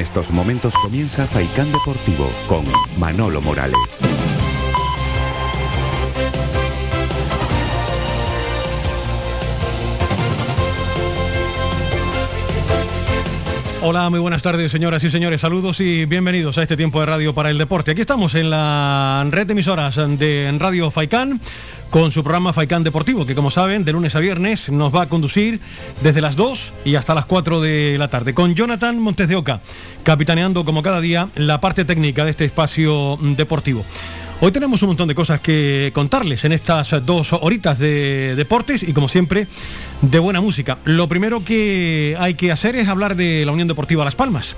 estos momentos comienza Faicán Deportivo con Manolo Morales. Hola, muy buenas tardes, señoras y señores. Saludos y bienvenidos a este tiempo de radio para el deporte. Aquí estamos en la red de emisoras de Radio Faicán con su programa Faicán Deportivo, que como saben, de lunes a viernes nos va a conducir desde las 2 y hasta las 4 de la tarde, con Jonathan Montes de Oca, capitaneando como cada día la parte técnica de este espacio deportivo. Hoy tenemos un montón de cosas que contarles en estas dos horitas de deportes y como siempre de buena música. Lo primero que hay que hacer es hablar de la Unión Deportiva Las Palmas.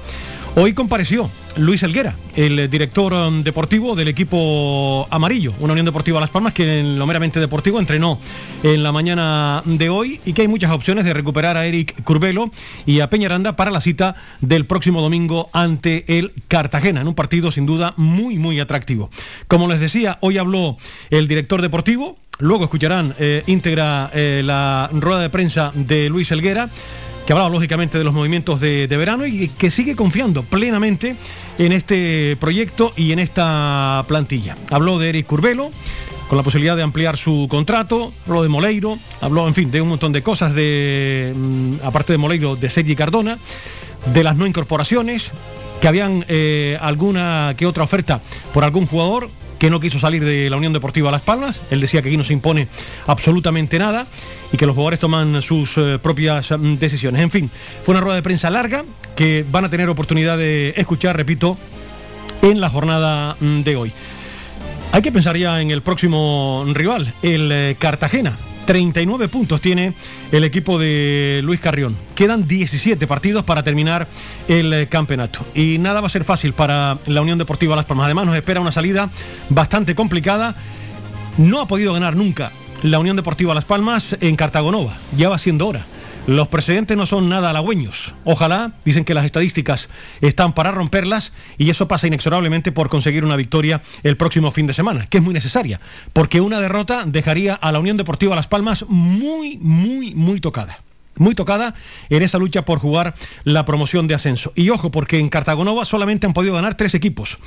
Hoy compareció Luis Elguera, el director um, deportivo del equipo amarillo, una Unión Deportiva Las Palmas que en lo meramente deportivo entrenó en la mañana de hoy y que hay muchas opciones de recuperar a Eric Curbelo y a Peñaranda para la cita del próximo domingo ante el Cartagena, en un partido sin duda muy, muy atractivo. Como les decía, hoy habló el director deportivo, luego escucharán eh, íntegra eh, la rueda de prensa de Luis Elguera que hablaba lógicamente de los movimientos de, verano y que sigue confiando plenamente en este proyecto y en esta plantilla. Habló de Eric Curbelo, con la posibilidad de ampliar su contrato, habló de Moleiro, habló, en fin, de un montón de cosas, de mm, aparte de Moleiro, de Sergi Cardona, de las no incorporaciones, que habían eh, alguna que otra oferta por algún jugador, que no quiso salir de la Unión Deportiva Las Palmas. Él decía que aquí no se impone absolutamente nada y que los jugadores toman sus eh, propias mm, decisiones. En fin, fue una rueda de prensa larga que van a tener oportunidad de escuchar, repito, en la jornada mm, de hoy. Hay que pensar ya en el próximo rival, el eh, Cartagena. 39 puntos tiene el equipo de Luis Carrión. Quedan 17 partidos para terminar el eh, campeonato. Y nada va a ser fácil para la Unión Deportiva Las Palmas. Además nos espera una salida bastante complicada. No ha podido ganar nunca la Unión Deportiva Las Palmas en Cartagonova. Ya va siendo hora. Los precedentes no son nada halagüeños. Ojalá, dicen que las estadísticas están para romperlas y eso pasa inexorablemente por conseguir una victoria el próximo fin de semana, que es muy necesaria, porque una derrota dejaría a la Unión Deportiva Las Palmas muy, muy, muy tocada muy tocada en esa lucha por jugar la promoción de ascenso. Y ojo, porque en Cartagonova solamente han podido ganar tres equipos.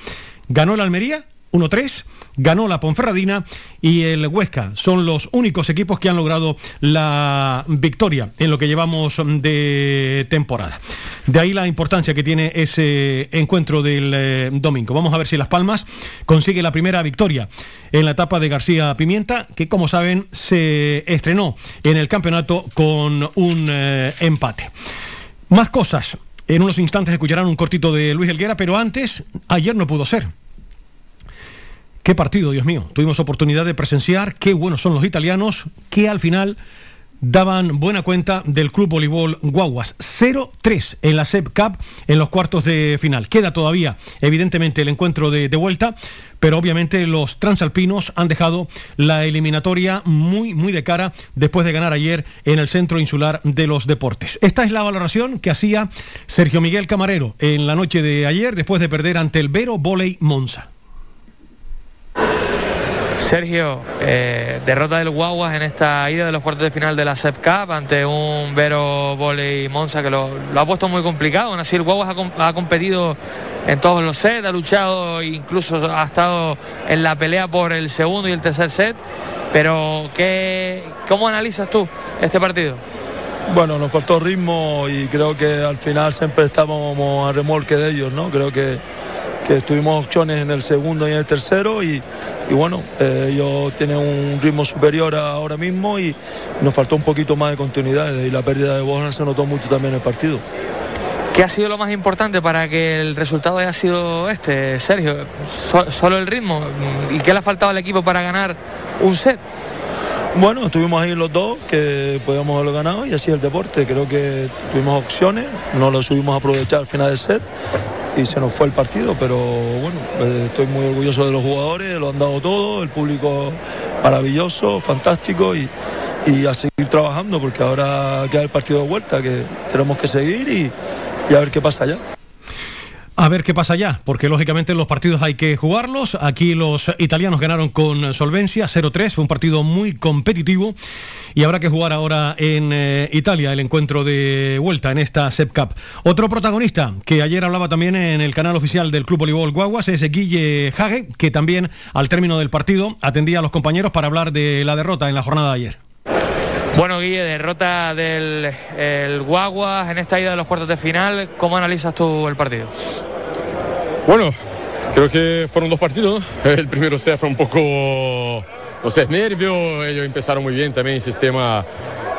Ganó el Almería, 1-3, ganó la Ponferradina y el Huesca. Son los únicos equipos que han logrado la victoria en lo que llevamos de temporada. De ahí la importancia que tiene ese encuentro del eh, domingo. Vamos a ver si Las Palmas consigue la primera victoria en la etapa de García Pimienta, que como saben se estrenó en el campeonato con un eh, empate. Más cosas. En unos instantes escucharán un cortito de Luis Helguera, pero antes, ayer no pudo ser. Qué partido, Dios mío. Tuvimos oportunidad de presenciar qué buenos son los italianos que al final daban buena cuenta del Club Voleibol Guaguas. 0-3 en la SEP Cup en los cuartos de final. Queda todavía, evidentemente, el encuentro de, de, vuelta, pero obviamente los transalpinos han dejado la eliminatoria muy, muy de cara después de ganar ayer en el Centro Insular de los Deportes. Esta es la valoración que hacía Sergio Miguel Camarero en la noche de ayer después de perder ante el Vero Voley Monza. Sergio, eh, derrota del Guaguas en esta ida de los cuartos de final de la SEP Cup ante un Vero Voley Monza que lo, ha puesto muy complicado. Aún así el Guaguas ha, competido en todos los sets, ha luchado, incluso ha estado en la pelea por el segundo y el tercer set. Pero ¿qué, ¿cómo analizas tú este partido? Bueno, nos faltó ritmo y creo que al final siempre estábamos a remolque de ellos, ¿no? Creo que, que tuvimos opciones en el segundo y en el tercero y, y bueno, eh, ellos tienen un ritmo superior ahora mismo y nos faltó un poquito más de continuidad y la pérdida de Borja se notó mucho también en el partido. ¿Qué ha sido lo más importante para que el resultado haya sido este, Sergio? ¿Solo el ritmo? ¿Y qué le ha faltado al equipo para ganar un set? Bueno, estuvimos ahí los dos, que podíamos haberlo ganado y así el deporte. Creo que tuvimos opciones, no lo subimos a aprovechar al final del set y se nos fue el partido, pero bueno, eh, estoy muy orgulloso de los jugadores, lo han dado todo, el público maravilloso, fantástico y, a seguir trabajando porque ahora queda el partido de vuelta que tenemos que seguir y, a ver qué pasa allá. A ver qué pasa ya, porque lógicamente los partidos hay que jugarlos. Aquí los italianos ganaron con solvencia 0-3, fue un partido muy competitivo y habrá que jugar ahora en eh, Italia el encuentro de vuelta en esta SEP Cup. Otro protagonista que ayer hablaba también en el canal oficial del Club Voleibol Guaguas es Guille Hage, que también al término del partido atendía a los compañeros para hablar de la derrota en la jornada de ayer. Bueno, Guille, derrota del el Guaguas en esta ida de los cuartos de final. ¿Cómo analizas tú el partido? Bueno, creo que fueron dos partidos. El primero se fue un poco, no sé, nervio. Ellos empezaron muy bien también sistema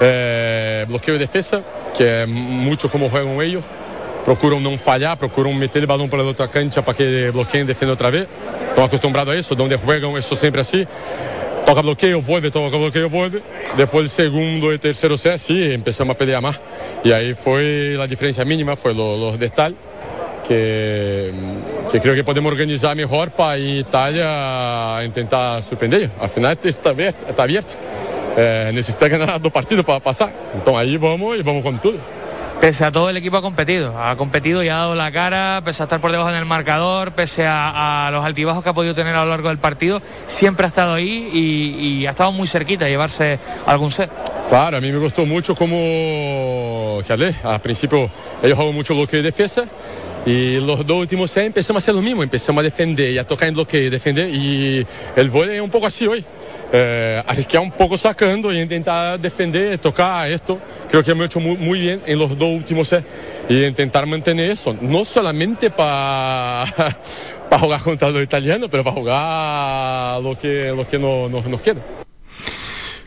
eh, bloqueo y defensa, que es mucho como juegan ellos. Procuran no fallar, procuran meter el balón para otra cancha para que bloqueen y defiendan otra vez. Están acostumbrados a eso, donde juegan eso siempre así toca bloqueo, vuelve, toca bloqueo, vuelve. Después el segundo y tercero set, sí, empezamos a pelear más. Y ahí fue la diferencia mínima, fue los de tal, que, que creo que podemos organizar mejor para Italia intentar sorprender. Al final está abierto, está abierto. Eh, necesita ganar dos partidos para pasar. Entonces ahí vamos y vamos con todo pese a todo el equipo ha competido, ha competido y ha dado la cara, pese a estar por debajo en el marcador, pese a, los altibajos que ha podido tener a lo largo del partido, siempre ha estado ahí y, ha estado muy cerquita de llevarse algún set. Claro, a mí me gustó mucho como, que al principio ellos jugaban mucho bloqueo y defensa y los dos últimos sets empezamos a hacer lo mismo, empezamos a defender y a tocar en bloqueo y defender y el vóley es un poco así hoy eh, un poco sacando y intentar defender, tocar esto. Creo que hemos hecho muy, bien en los dos últimos sets y intentar mantener eso, no solamente para para jugar contra los italianos, pero para jugar lo que, lo que no, nos queda.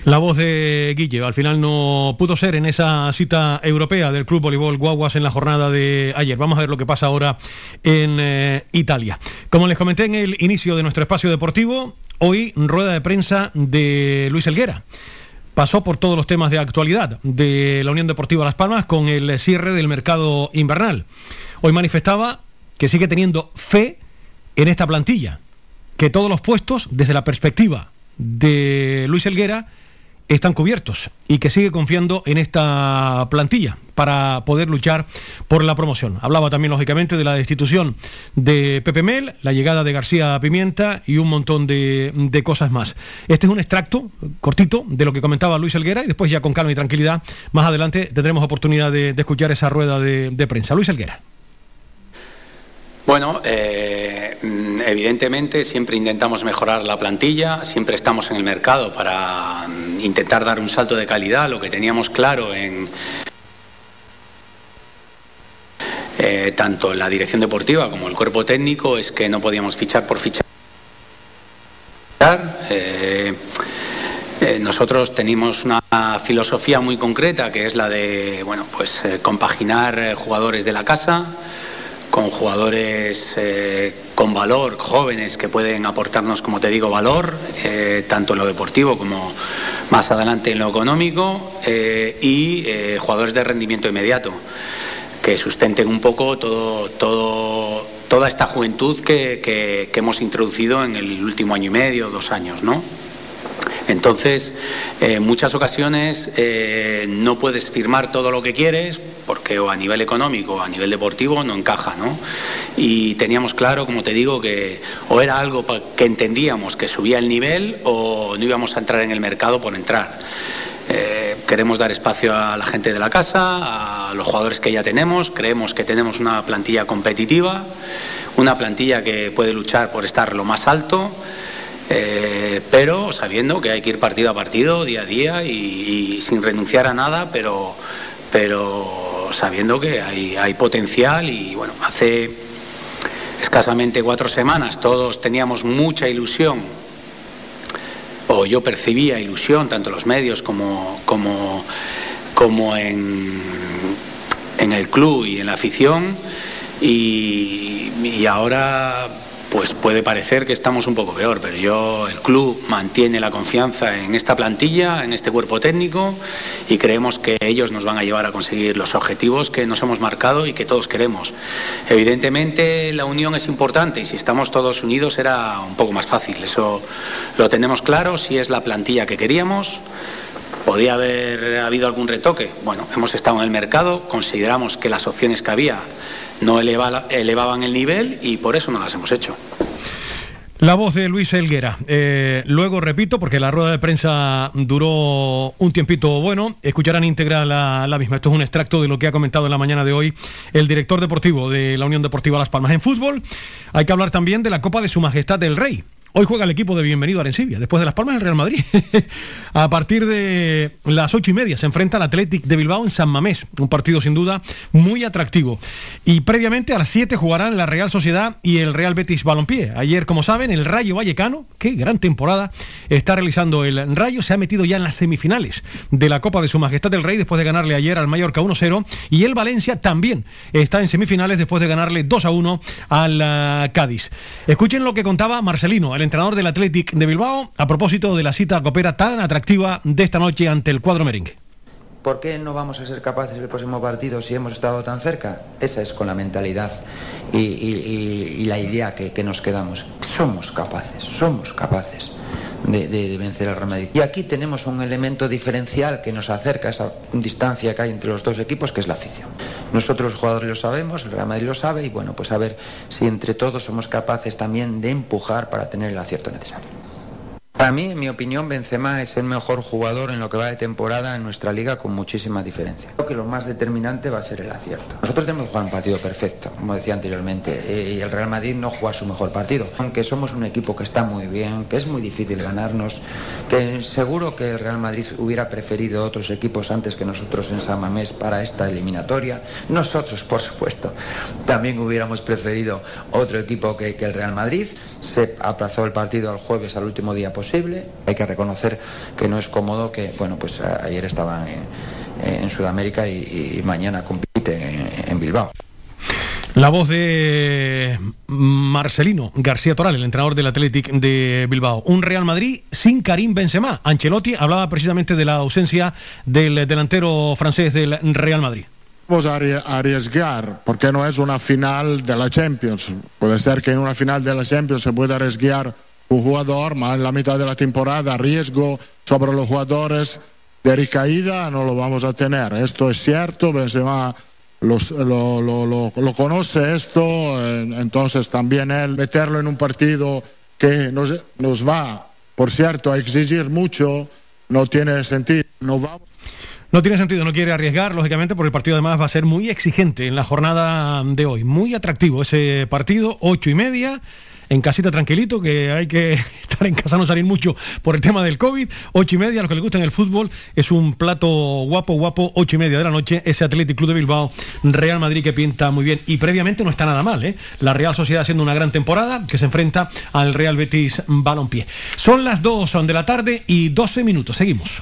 La voz de Guille, al final no pudo ser en esa cita europea del Club Voleibol Guaguas en la jornada de ayer. Vamos a ver lo que pasa ahora en eh, Italia. Como les comenté en el inicio de nuestro espacio deportivo, Hoy, rueda de prensa de Luis Elguera. Pasó por todos los temas de actualidad de la Unión Deportiva Las Palmas con el cierre del mercado invernal. Hoy manifestaba que sigue teniendo fe en esta plantilla, que todos los puestos, desde la perspectiva de Luis Elguera, están cubiertos y que sigue confiando en esta plantilla para poder luchar por la promoción. Hablaba también, lógicamente, de la destitución de Pepe Mel, la llegada de García Pimienta y un montón de, cosas más. Este es un extracto cortito de lo que comentaba Luis Elguera y después ya con calma y tranquilidad, más adelante tendremos oportunidad de, escuchar esa rueda de, de prensa. Luis Elguera. Bueno, eh, mm, evidentemente siempre intentamos mejorar la plantilla, siempre estamos en el mercado para mm, intentar dar un salto de calidad, lo que teníamos claro en eh, tanto la dirección deportiva como el cuerpo técnico es que no podíamos fichar por fichar. Eh, nosotros tenemos una filosofía muy concreta que es la de bueno pues compaginar jugadores de la casa con jugadores eh, con valor, jóvenes que pueden aportarnos, como te digo, valor, eh, tanto en lo deportivo como más adelante en lo económico, eh, y jugadores de rendimiento inmediato, que sustenten un poco todo, toda esta juventud que, que, que hemos introducido en el último año y medio, dos años, ¿no? Entonces, en muchas ocasiones eh, no puedes firmar todo lo que quieres porque o a nivel económico o a nivel deportivo no encaja, ¿no? Y teníamos claro, como te digo, que o era algo que entendíamos que subía el nivel o no íbamos a entrar en el mercado por entrar. Eh, queremos dar espacio a la gente de la casa, a los jugadores que ya tenemos, creemos que tenemos una plantilla competitiva, una plantilla que puede luchar por estar lo más alto eh, pero sabiendo que hay que ir partido a partido, día a día y, sin renunciar a nada, pero, pero sabiendo que hay, hay potencial y bueno, hace escasamente cuatro semanas todos teníamos mucha ilusión o yo percibía ilusión, tanto en los medios como, como, como en, en el club y en la afición, y, y ahora pues puede parecer que estamos un poco peor, pero yo, el club mantiene la confianza en esta plantilla, en este cuerpo técnico y creemos que ellos nos van a llevar a conseguir los objetivos que nos hemos marcado y que todos queremos. Evidentemente la unión es importante y si estamos todos unidos será un poco más fácil, eso lo tenemos claro, si es la plantilla que queríamos. ¿Podía haber habido algún retoque? Bueno, hemos estado en el mercado, consideramos que las opciones que había no elevaban el nivel y por eso no las hemos hecho. La voz de Luis Elguera. Eh, luego repito, porque la rueda de prensa duró un tiempito bueno, escucharán íntegra la, la, misma. Esto es un extracto de lo que ha comentado en la mañana de hoy el director deportivo de la Unión Deportiva Las Palmas. En fútbol hay que hablar también de la Copa de Su Majestad del Rey. Hoy juega el equipo de Bienvenido a Arencibia, después de Las Palmas el Real Madrid. a partir de las ocho y media se enfrenta al Athletic de Bilbao en San Mamés, un partido sin duda muy atractivo. Y previamente a las 7 jugarán la Real Sociedad y el Real Betis Balompié. Ayer, como saben, el Rayo Vallecano, qué gran temporada está realizando el Rayo, se ha metido ya en las semifinales de la Copa de Su Majestad del Rey después de ganarle ayer al Mallorca 1-0 y el Valencia también está en semifinales después de ganarle 2-1 al uh, Cádiz. Escuchen lo que contaba Marcelino el entrenador del Athletic de Bilbao, a propósito de la cita copera tan atractiva de esta noche ante el cuadro merengue. ¿Por qué no vamos a ser capaces el próximo partido si hemos estado tan cerca? Esa es con la mentalidad y, la idea que nos quedamos. Somos capaces, somos capaces. De, vencer al Real Madrid. Y aquí tenemos un elemento diferencial que nos acerca a esa distancia que hay entre los dos equipos, que es la afición. Nosotros los jugadores lo sabemos, el Real Madrid lo sabe y bueno, pues a ver si entre todos somos capaces también de empujar para tener el acierto necesario. Para mí, en mi opinión, Benzema es el mejor jugador en lo que va de temporada en nuestra liga con muchísima diferencia. Creo que lo más determinante va a ser el acierto. Nosotros tenemos que jugar un partido perfecto, como decía anteriormente, y el Real Madrid no juega su mejor partido. Aunque somos un equipo que está muy bien, que es muy difícil ganarnos, que seguro que el Real Madrid hubiera preferido otros equipos antes que nosotros en San Mamés para esta eliminatoria. Nosotros, por supuesto, también hubiéramos preferido otro equipo que el Real Madrid. Se aplazó el partido al jueves, al último día posible. Hay que reconocer que no es cómodo que, bueno, pues ayer estaba en, Sudamérica y, mañana compite en, en Bilbao. La voz de Marcelino García Toral, el entrenador del Athletic de Bilbao. Un Real Madrid sin Karim Benzema. Ancelotti hablaba precisamente de la ausencia del delantero francés del Real Madrid. Vamos a arriesgar, porque no es una final de la Champions. Puede ser que en una final de la Champions se pueda arriesgar un jugador, más en la mitad de la temporada, riesgo sobre los jugadores de recaída no lo vamos a tener. Esto es cierto, Benzema los, lo, lo, lo, lo, conoce esto, entonces también él meterlo en un partido que nos, nos va, por cierto, a exigir mucho, no tiene sentido. No vamos no tiene sentido, no quiere arriesgar, lógicamente, porque el partido además va a ser muy exigente en la jornada de hoy. Muy atractivo ese partido, ocho y media en casita tranquilito, que hay que estar en casa, no salir mucho por el tema del COVID. Ocho y media, a los que les gusta en el fútbol, es un plato guapo, guapo, ocho y media de la noche, ese Athletic Club de Bilbao, Real Madrid que pinta muy bien. Y previamente no está nada mal, ¿eh? La Real Sociedad haciendo una gran temporada, que se enfrenta al Real Betis Balompié. Son las dos de la tarde y 12 minutos. Seguimos.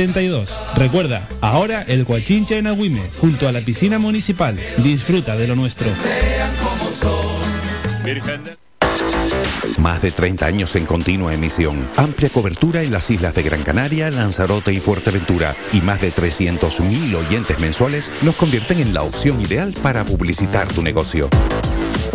72. Recuerda, ahora el Coachincha en Agüimes, junto a la piscina municipal. Disfruta de lo nuestro. Más de 30 años en continua emisión, amplia cobertura en las islas de Gran Canaria, Lanzarote y Fuerteventura y más de 300.000 oyentes mensuales nos convierten en la opción ideal para publicitar tu negocio.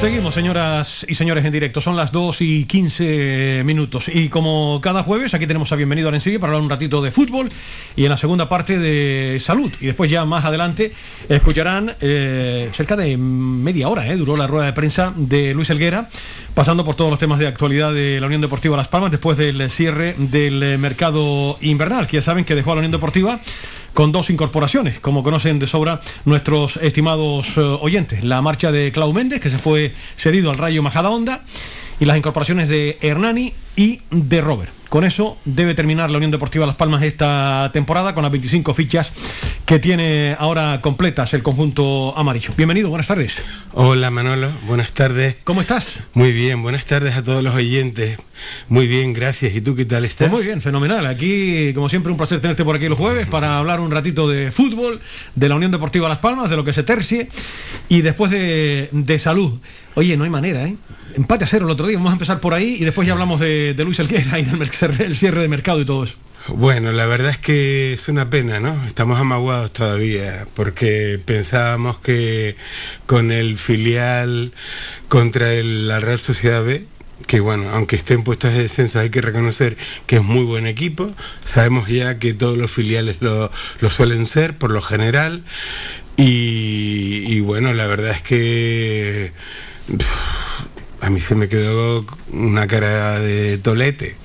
Seguimos, señoras y señores, en directo. Son las 2 y 15 minutos. Y como cada jueves, aquí tenemos a Bienvenido a Arencibia para hablar un ratito de fútbol y en la segunda parte de salud. Y después, ya más adelante, escucharán eh, cerca de media hora, eh, duró la rueda de prensa de Luis Elguera, pasando por todos los temas de actualidad de la Unión Deportiva Las Palmas después del cierre del mercado invernal, que ya saben que dejó a la Unión Deportiva con dos incorporaciones, como conocen de sobra nuestros estimados eh, oyentes. La marcha de Clau Méndez, que se fue cedido al Rayo Majada Honda, y las incorporaciones de Hernani y de Robert. Con eso debe terminar la Unión Deportiva Las Palmas esta temporada con las 25 fichas que tiene ahora completas el conjunto amarillo. Bienvenido, buenas tardes. Hola Manolo, buenas tardes. ¿Cómo estás? Muy bien, buenas tardes a todos los oyentes. Muy bien, gracias. ¿Y tú qué tal estás? Pues muy bien, fenomenal. Aquí, como siempre, un placer tenerte por aquí los jueves para hablar un ratito de fútbol, de la Unión Deportiva Las Palmas, de lo que se tercie y después de, de salud. Oye, no hay manera, ¿eh? Empate a cero el otro día, vamos a empezar por ahí y después ya hablamos de, de Luis Elguera y del cierre de mercado y todo eso. Bueno, la verdad es que es una pena, ¿no? Estamos amaguados todavía, porque pensábamos que con el filial contra el, la Real Sociedad B, que bueno, aunque esté en puestos de descenso, hay que reconocer que es muy buen equipo. Sabemos ya que todos los filiales lo, lo suelen ser, por lo general. Y, y bueno, la verdad es que a mí se me quedó una cara de tolete.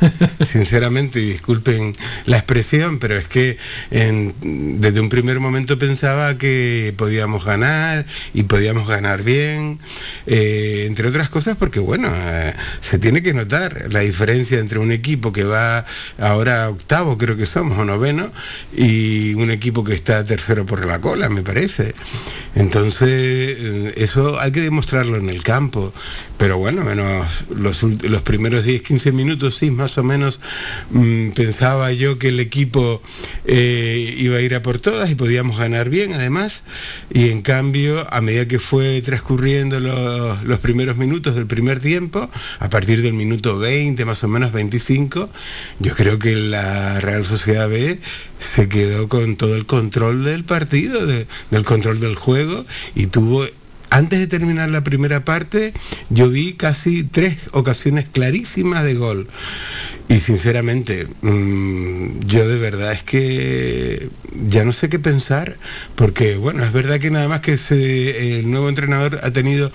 sinceramente, y disculpen la expresión, pero es que en, desde un primer momento pensaba que podíamos ganar y podíamos ganar bien, eh, entre otras cosas porque, bueno, eh, se tiene que notar la diferencia entre un equipo que va ahora octavo, creo que somos, o noveno, y un equipo que está tercero por la cola, me parece. Entonces, eh, eso hay que demostrarlo en el campo, pero bueno, menos los, los primeros 10, 15 minutos, sí, más o menos mmm, pensaba yo que el equipo eh, iba a ir a por todas y podíamos ganar bien además. Y en cambio a medida que fue transcurriendo los, los primeros minutos del primer tiempo a partir del minuto 20 más o menos 25 yo creo que la Real Sociedad B se quedó con todo el control del partido de, del control del juego y tuvo antes de terminar la primera parte, yo vi casi tres ocasiones clarísimas de gol. Y sinceramente, mm, yo de verdad es que ya no sé qué pensar, porque bueno, es verdad que nada más que el nuevo entrenador ha tenido,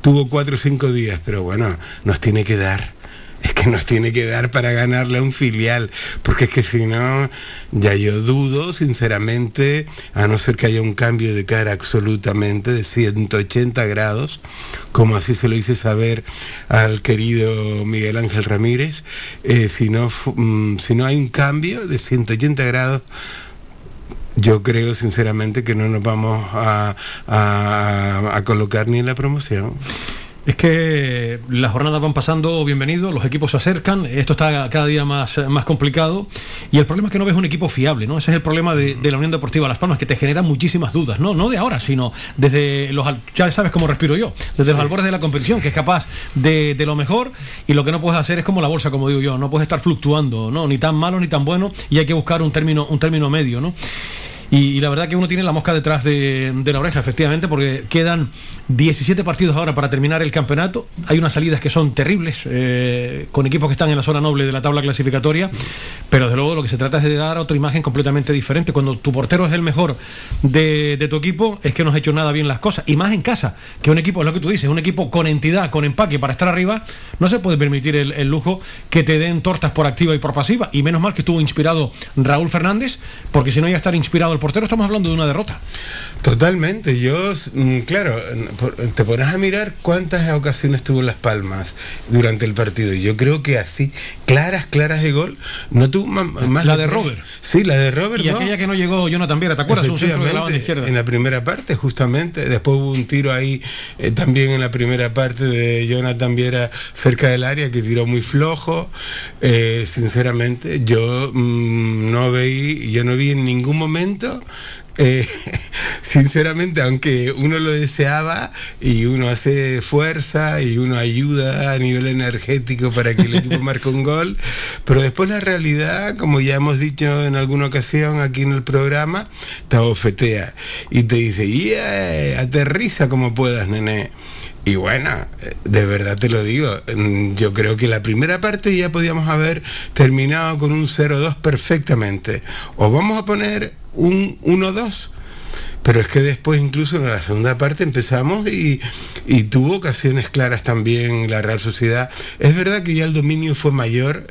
tuvo cuatro o cinco días, pero bueno, nos tiene que dar es que nos tiene que dar para ganarle a un filial, porque es que si no, ya yo dudo, sinceramente, a no ser que haya un cambio de cara absolutamente de 180 grados, como así se lo hice saber al querido Miguel Ángel Ramírez, eh, si, no, mm, si no hay un cambio de 180 grados, yo creo sinceramente que no nos vamos a, a colocar ni en la promoción. Es que las jornadas van pasando, bienvenido, los equipos se acercan, esto está cada día más, más complicado y el problema es que no ves un equipo fiable, ¿no? Ese es el problema de, la Unión Deportiva Las Palmas, que te genera muchísimas dudas, ¿no? No de ahora, sino desde los, ya sabes cómo respiro yo, desde los albores de la competición, que es capaz de, de, lo mejor y lo que no puedes hacer es como la bolsa, como digo yo, no puedes estar fluctuando, ¿no? Ni tan malo ni tan bueno y hay que buscar un término, un término medio, ¿no? Y, la verdad que uno tiene la mosca detrás de, la oreja, efectivamente, porque quedan 17 partidos ahora para terminar el campeonato. Hay unas salidas que son terribles, eh, con equipos que están en la zona noble de la tabla clasificatoria, pero desde luego lo que se trata es de dar otra imagen completamente diferente. Cuando tu portero es el mejor de, tu equipo, es que no has hecho nada bien las cosas. Y más en casa, que un equipo, es lo que tú dices, un equipo con entidad, con empaque para estar arriba, no se puede permitir el, el lujo que te den tortas por activa y por pasiva. Y menos mal que estuvo inspirado Raúl Fernández, porque si no iba a estar inspirado el portero estamos hablando de una derrota. Totalmente, yo, mm, claro, te pones a mirar cuántas ocasiones tuvo Las Palmas durante el partido. Y yo creo que así, claras, claras de gol, no tuvo más. La de Robert. Sí, la de Robert. Y aquella que no llegó Jonathan Viera, ¿te acuerdas? Un centro de la izquierda. En la primera parte, justamente. Después hubo un tiro ahí eh, también en la primera parte de Jonathan Viera cerca del área que tiró muy flojo. Eh, sinceramente, yo mm, no veí, yo no vi en ningún momento eh, sinceramente, aunque uno lo deseaba y uno hace fuerza y uno ayuda a nivel energético para que el equipo marque un gol, pero después la realidad, como ya hemos dicho en alguna ocasión aquí en el programa, te abofetea y te dice, y aterriza como puedas, nene. Y bueno, de verdad te lo digo, mm, yo creo que la primera parte ya podíamos haber terminado con un 0-2 perfectamente. O vamos a poner un 1-2. Pero es que después incluso en la segunda parte empezamos y, tuvo ocasiones claras también la Real Sociedad. Es verdad que ya el dominio fue mayor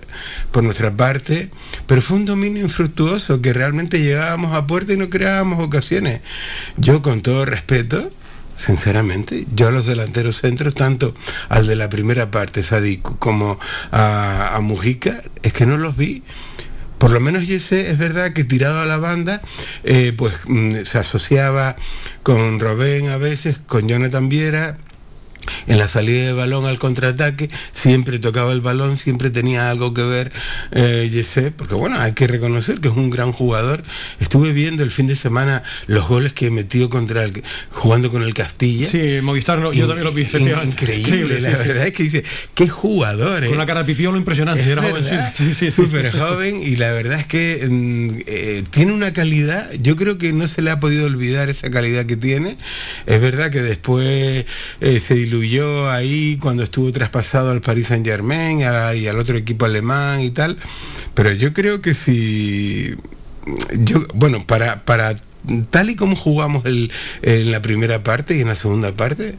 por nuestra parte, pero fue un dominio infructuoso que realmente llegábamos a puerta y no creábamos ocasiones. Yo con todo respeto, sinceramente, yo a los delanteros centros, tanto al de la primera parte, Sadiku, como a, Mujica, es que no los vi. Por lo menos sé, es verdad que tirado a la banda, eh, pues mm, se asociaba con Robén a veces, con Jonathan Viera, en la salida de balón al contraataque, siempre tocaba el balón, siempre tenía algo que ver eh, porque bueno, hay que reconocer que es un gran jugador. Estuve viendo el fin de semana los goles que metió contra el, jugando con el Castilla. Sí, Movistar, yo también lo vi. increíble, la verdad es que dice, qué jugador. Con una cara pipiolo impresionante, era joven, sí, súper joven y la verdad es que mm, eh, tiene una calidad, yo creo que no se le ha podido olvidar esa calidad que tiene. Es verdad que después eh, se diluyó yo ahí cuando estuvo traspasado al Paris Saint Germain y al otro equipo alemán y tal. Pero yo creo que si yo, bueno, para, para tal y como jugamos en la primera parte y en la segunda parte,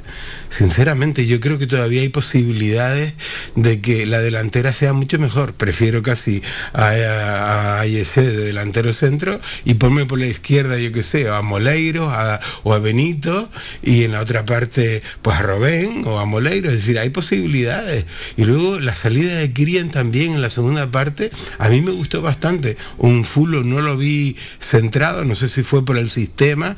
sinceramente yo creo que todavía hay posibilidades de que la delantera sea mucho mejor. Prefiero casi a, a, de delantero centro y ponme por la izquierda, yo que sé, a Moleiro o a Benito y en la otra parte pues a Robén o a Moleiro. Es decir, hay posibilidades. Y luego la salida de Kirian también en la segunda parte, a mí me gustó bastante. Un fulo no lo vi centrado, no sé si fue por el sistema,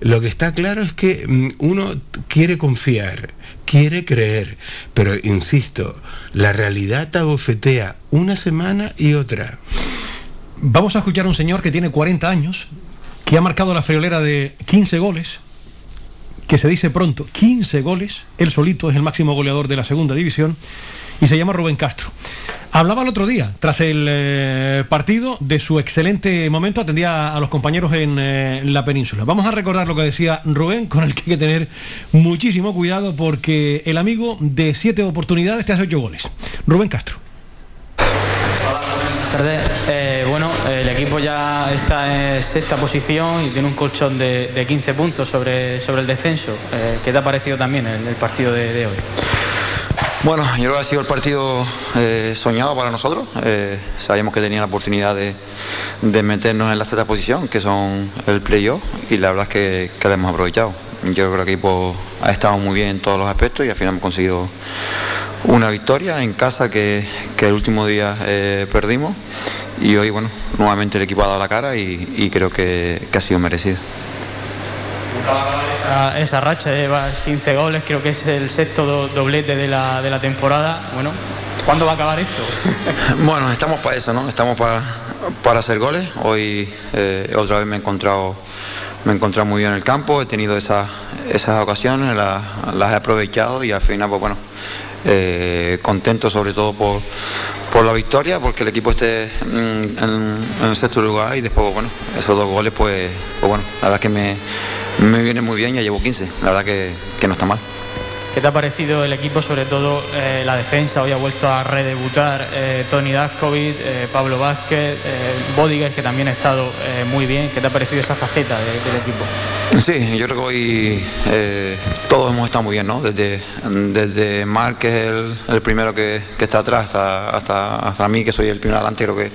lo que está claro es que mm, uno quiere confiar, quiere creer, pero insisto, la realidad te abofetea una semana y otra. Vamos a escuchar a un señor que tiene 40 años, que ha marcado la friolera de 15 goles, que se dice pronto, 15 goles, él solito es el máximo goleador de la segunda división, y se llama Rubén Castro. Hablaba el otro día, tras el eh, partido, de su excelente momento, atendía a los compañeros en, eh, la península. Vamos a recordar lo que decía Rubén, con el que hay que tener muchísimo cuidado porque el amigo de siete oportunidades te hace ocho goles. Rubén Castro. Eh, bueno, el equipo ya está en sexta posición y tiene un colchón de, 15 puntos sobre, sobre el descenso. Eh, ¿Qué te ha parecido también el, el partido de, hoy? Bueno, yo creo que ha sido el partido eh, soñado para nosotros. sabíamos que tenía la oportunidad de, meternos en la sexta posición, que son el playoff, y la verdad es que, que la hemos aprovechado. Yo creo que el equipo ha estado muy bien en todos los aspectos y al final hemos conseguido una victoria en casa que, el último día eh, perdimos y hoy, bueno, nuevamente el equipo ha dado la cara y, creo que, ha sido merecido. Esa, racha lleva 15 goles, creo que es el sexto doblete de la, temporada. Bueno, ¿cuándo va a acabar esto? bueno, estamos para eso, ¿no? Estamos para, para hacer goles. Hoy eh, otra vez me he encontrado me he encontrado muy bien en el campo, he tenido esas, esas ocasiones, las, las he aprovechado y al final, pues bueno, eh, contento sobre todo por, por la victoria, porque el equipo esté en, el sexto lugar y después, bueno, esos dos goles, pues, pues bueno, la verdad que me, me viene muy bien, ya llevo 15, la verdad que, que no está mal. ¿Qué te ha parecido el equipo, sobre todo eh, la defensa? Hoy ha vuelto a redebutar eh, Tony Daskovic, eh, Pablo Vázquez, Bodiger, que también ha estado muy bien. ¿Qué te ha parecido esa faceta del equipo? Sí, yo creo que hoy todos hemos estado muy bien, ¿no? Desde, desde Marc, que es el, primero que, está atrás, hasta, hasta, hasta mí, que soy el primero adelante, creo que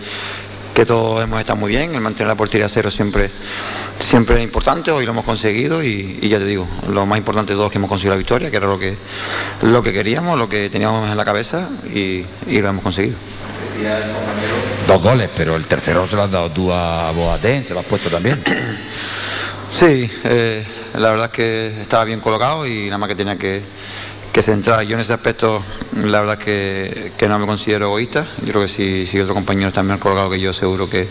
que todos hemos estado muy bien, el mantener la portería cero siempre, siempre es importante, hoy lo hemos conseguido y, ya te digo, lo más importante de todo es que hemos conseguido la victoria, que era lo que, lo que queríamos, lo que teníamos en la cabeza y, lo hemos conseguido. Dos goles, pero el tercero se lo has dado tú a Boateng, se lo has puesto también. Sí, eh, la verdad es que estaba bien colocado y nada más que tenía que, que centrar. Yo en ese aspecto, la verdad es que, no me considero egoísta. Yo creo que si, si otros compañeros también han colocado que yo seguro que,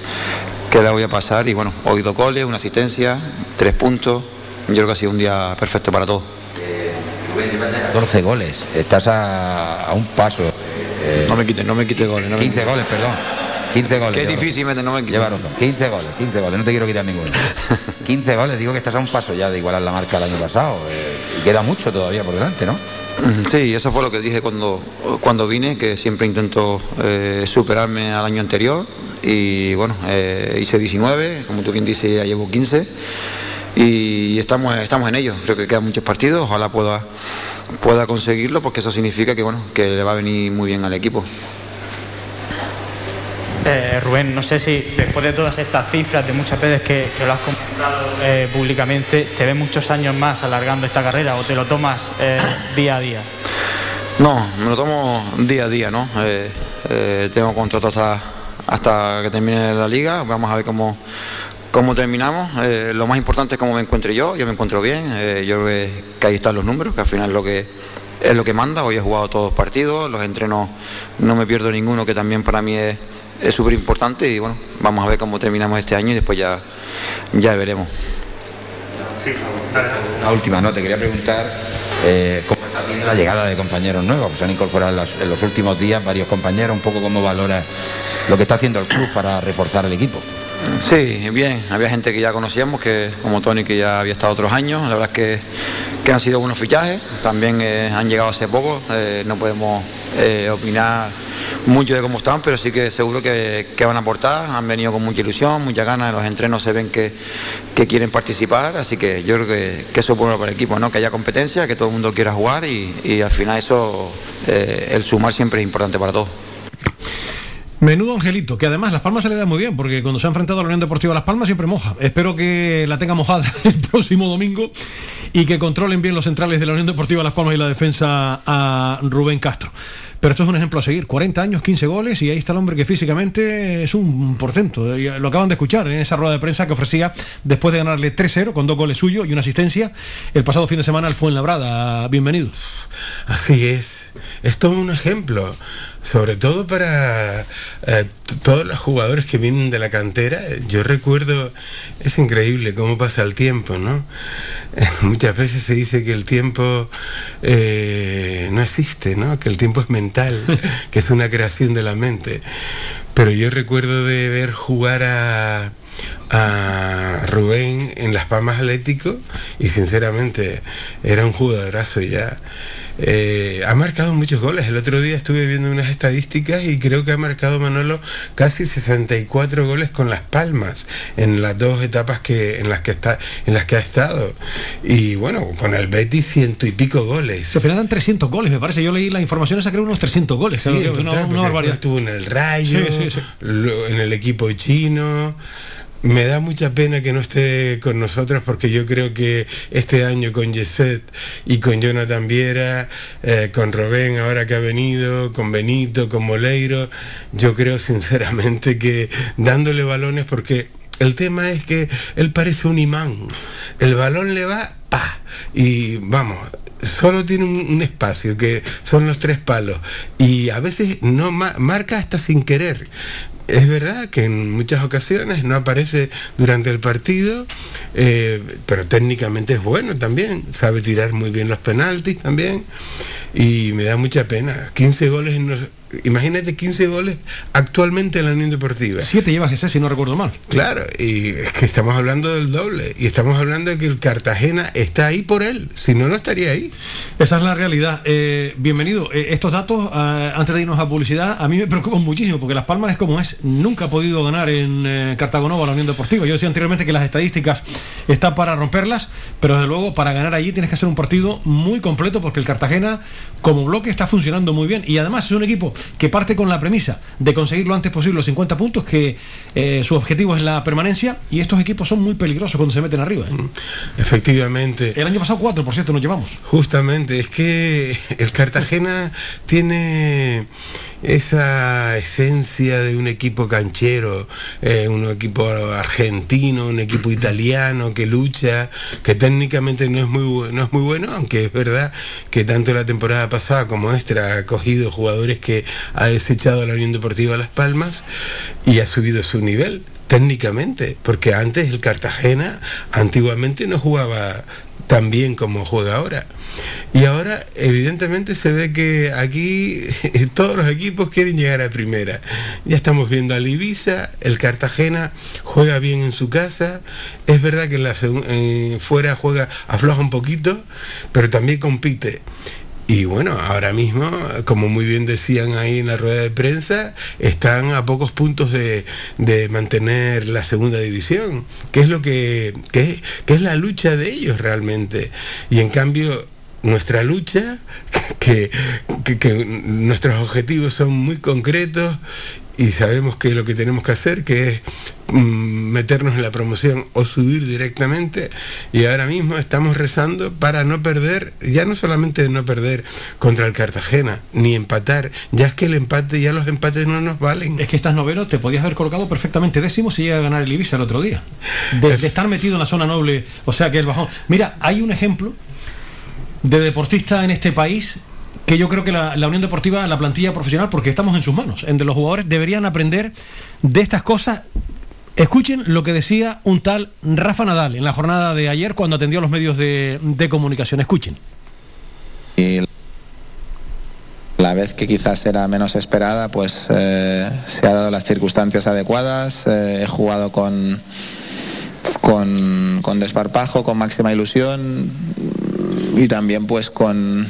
que la voy a pasar. Y bueno, hoy dos goles, una asistencia, tres puntos. Yo creo que ha sido un día perfecto para todos. 14 goles, estás a, un paso. Eh, no me quites, no me quites goles. 15 goles, perdón. 15 goles. Qué difícil, no me Lleva 15 goles, 15 goles, no te quiero quitar ninguno. 15 goles, digo que estás a un paso ya de igualar la marca del año pasado. Eh, y queda mucho todavía por delante, ¿no? Sí, eso fue lo que dije cuando, cuando vine, que siempre intento eh, superarme al año anterior. Y bueno, eh, hice 19, como tú bien dices, ya llevo 15 y estamos, estamos en ello, creo que quedan muchos partidos, ojalá pueda, pueda conseguirlo porque eso significa que, bueno, que le va a venir muy bien al equipo. Eh, Rubén, no sé si después de todas estas cifras, de muchas veces que, lo has comentado eh, públicamente, ¿te ves muchos años más alargando esta carrera o te lo tomas eh, día a día? No, me lo tomo día a día, ¿no? tengo contrato hasta, que termine la liga, vamos a ver cómo, cómo terminamos. lo más importante es cómo me encuentre yo, yo me encuentro bien, yo creo que, ahí están los números, que al final lo que es lo que manda. Hoy he jugado todos los partidos, los entrenos no me pierdo ninguno, que también para mí es, es súper importante y bueno, vamos a ver cómo terminamos este año y después ya, ya veremos. La última, ¿no? Te quería preguntar eh, cómo está viendo la llegada de compañeros nuevos, pues se han incorporado en los, últimos días varios compañeros, un poco cómo valora lo que está haciendo el club para reforzar el equipo. Sí, bien, había gente que ya conocíamos, que como Tony que ya había estado otros años, la verdad es que, que han sido buenos fichajes, también eh, han llegado hace poco, eh, no podemos opinar mucho de cómo están, pero sí que seguro que, van a aportar, han venido con mucha ilusión, mucha ganas, en los entrenos se ven que, quieren participar, así que yo creo que, eso es bueno para el equipo, ¿no? que haya competencia, que todo el mundo quiera jugar y, al final eso, eh, el sumar siempre es importante para todos. Menudo Angelito, que además Las Palmas se le da muy bien, porque cuando se ha enfrentado a la Unión Deportiva Las Palmas siempre moja. Espero que la tenga mojada el próximo domingo y que controlen bien los centrales de la Unión Deportiva Las Palmas y la defensa a Rubén Castro. Pero esto es un ejemplo a seguir. 40 años, 15 goles y ahí está el hombre que físicamente es un portento. Lo acaban de escuchar en esa rueda de prensa que ofrecía después de ganarle 3-0 con dos goles suyos y una asistencia el pasado fin de semana al Fuenlabrada. Bienvenido. Así es. Es todo un ejemplo sobre todo para eh, todos los jugadores que vienen de la cantera. Yo recuerdo, es increíble cómo pasa el tiempo, ¿no? muchas veces se dice que el tiempo eh, no existe, ¿no? Que el tiempo es que es una creación de la mente. Pero yo recuerdo de ver jugar a, a Rubén en Las Palmas Atlético y sinceramente era un jugadorazo ya eh, ha marcado muchos goles. El otro día estuve viendo unas estadísticas y creo que ha marcado Manolo casi 64 goles con las palmas en las dos etapas que en las que está en las que ha estado. Y bueno, con el Betis ciento y pico goles. Al final dan 300 goles, me parece. Yo leí la información esa creo unos 300 goles. Sí, en una- total, una porque barbaridad. Estuvo en el Rayo, Sí, sí, sí. lo- en el equipo chino. Me da mucha pena que no esté con nosotros porque yo creo que este año con Yeset y con Jonathan Viera, eh, con Robén ahora que ha venido, con Benito, con Moleiro, yo creo sinceramente que dándole balones porque el tema es que él parece un imán. El balón le va, pa, y vamos, solo tiene un, espacio que son los tres palos y a veces no ma- marca hasta sin querer. Es verdad que en muchas ocasiones no aparece durante el partido, eh, pero técnicamente es bueno también, sabe tirar muy bien los penaltis también y me da mucha pena. 15 goles, en los- imagínate 15 goles actualmente en la Unión Deportiva. Siete lleva Jesús, si no recuerdo mal. Claro, y es que estamos hablando del doble y estamos hablando de que el Cartagena está ahí por él, si no, no estaría ahí. Esa es la realidad. Eh, bienvenido. Eh, estos datos, ah, antes de irnos a publicidad, a mí me preocupan muchísimo porque Las Palmas es como es. Nunca ha podido ganar en eh, Cartagonova la Unión Deportiva. Yo decía anteriormente que las estadísticas están para romperlas, pero desde luego para ganar allí tienes que hacer un partido muy completo porque el Cartagena como bloque está funcionando muy bien y además es un equipo que parte con la premisa de conseguir lo antes posible los 50 puntos, que eh, su objetivo es la permanencia y estos equipos son muy peligrosos cuando se meten arriba. ¿eh? Efectivamente. El año pasado cuatro, por cierto, nos llevamos. Justamente, es que el Cartagena tiene esa esencia de un equipo canchero, eh, un equipo argentino, un equipo italiano que lucha, que técnicamente no es muy no es muy bueno, aunque es verdad que tanto la temporada pasada como esta ha cogido jugadores que ha desechado a la Unión Deportiva Las Palmas y ha subido su nivel técnicamente, porque antes el Cartagena antiguamente no jugaba tan bien como juega ahora. Y ahora evidentemente se ve que aquí todos los equipos quieren llegar a primera. Ya estamos viendo al Ibiza, el Cartagena juega bien en su casa. Es verdad que en la segun- eh, fuera juega afloja un poquito, pero también compite. Y bueno, ahora mismo, como muy bien decían ahí en la rueda de prensa, están a pocos puntos de, de mantener la segunda división, que es lo que, es- la lucha de ellos realmente. Y en cambio, nuestra lucha, que- que nuestros objetivos son muy concretos y sabemos que lo que tenemos que hacer, que es mm, meternos en la promoción o subir directamente, y ahora mismo estamos rezando para no perder, ya no solamente no perder contra el Cartagena, ni empatar, ya es que el empate, ya los empates no nos valen. Es que estás noveno, te podías haber colocado perfectamente décimo si llega a ganar el Ibiza el otro día. De, de estar metido en la zona noble, o sea que el bajón. Mira, hay un ejemplo de deportista en este país que yo creo que la, la Unión Deportiva, la plantilla profesional, porque estamos en sus manos, entre los jugadores deberían aprender de estas cosas. Escuchen lo que decía un tal Rafa Nadal en la jornada de ayer cuando atendió a los medios de, de comunicación. Escuchen. la vez que quizás era menos esperada, pues eh, se ha dado las circunstancias adecuadas, eh, he jugado con, con, con desparpajo, con máxima ilusión y también pues con,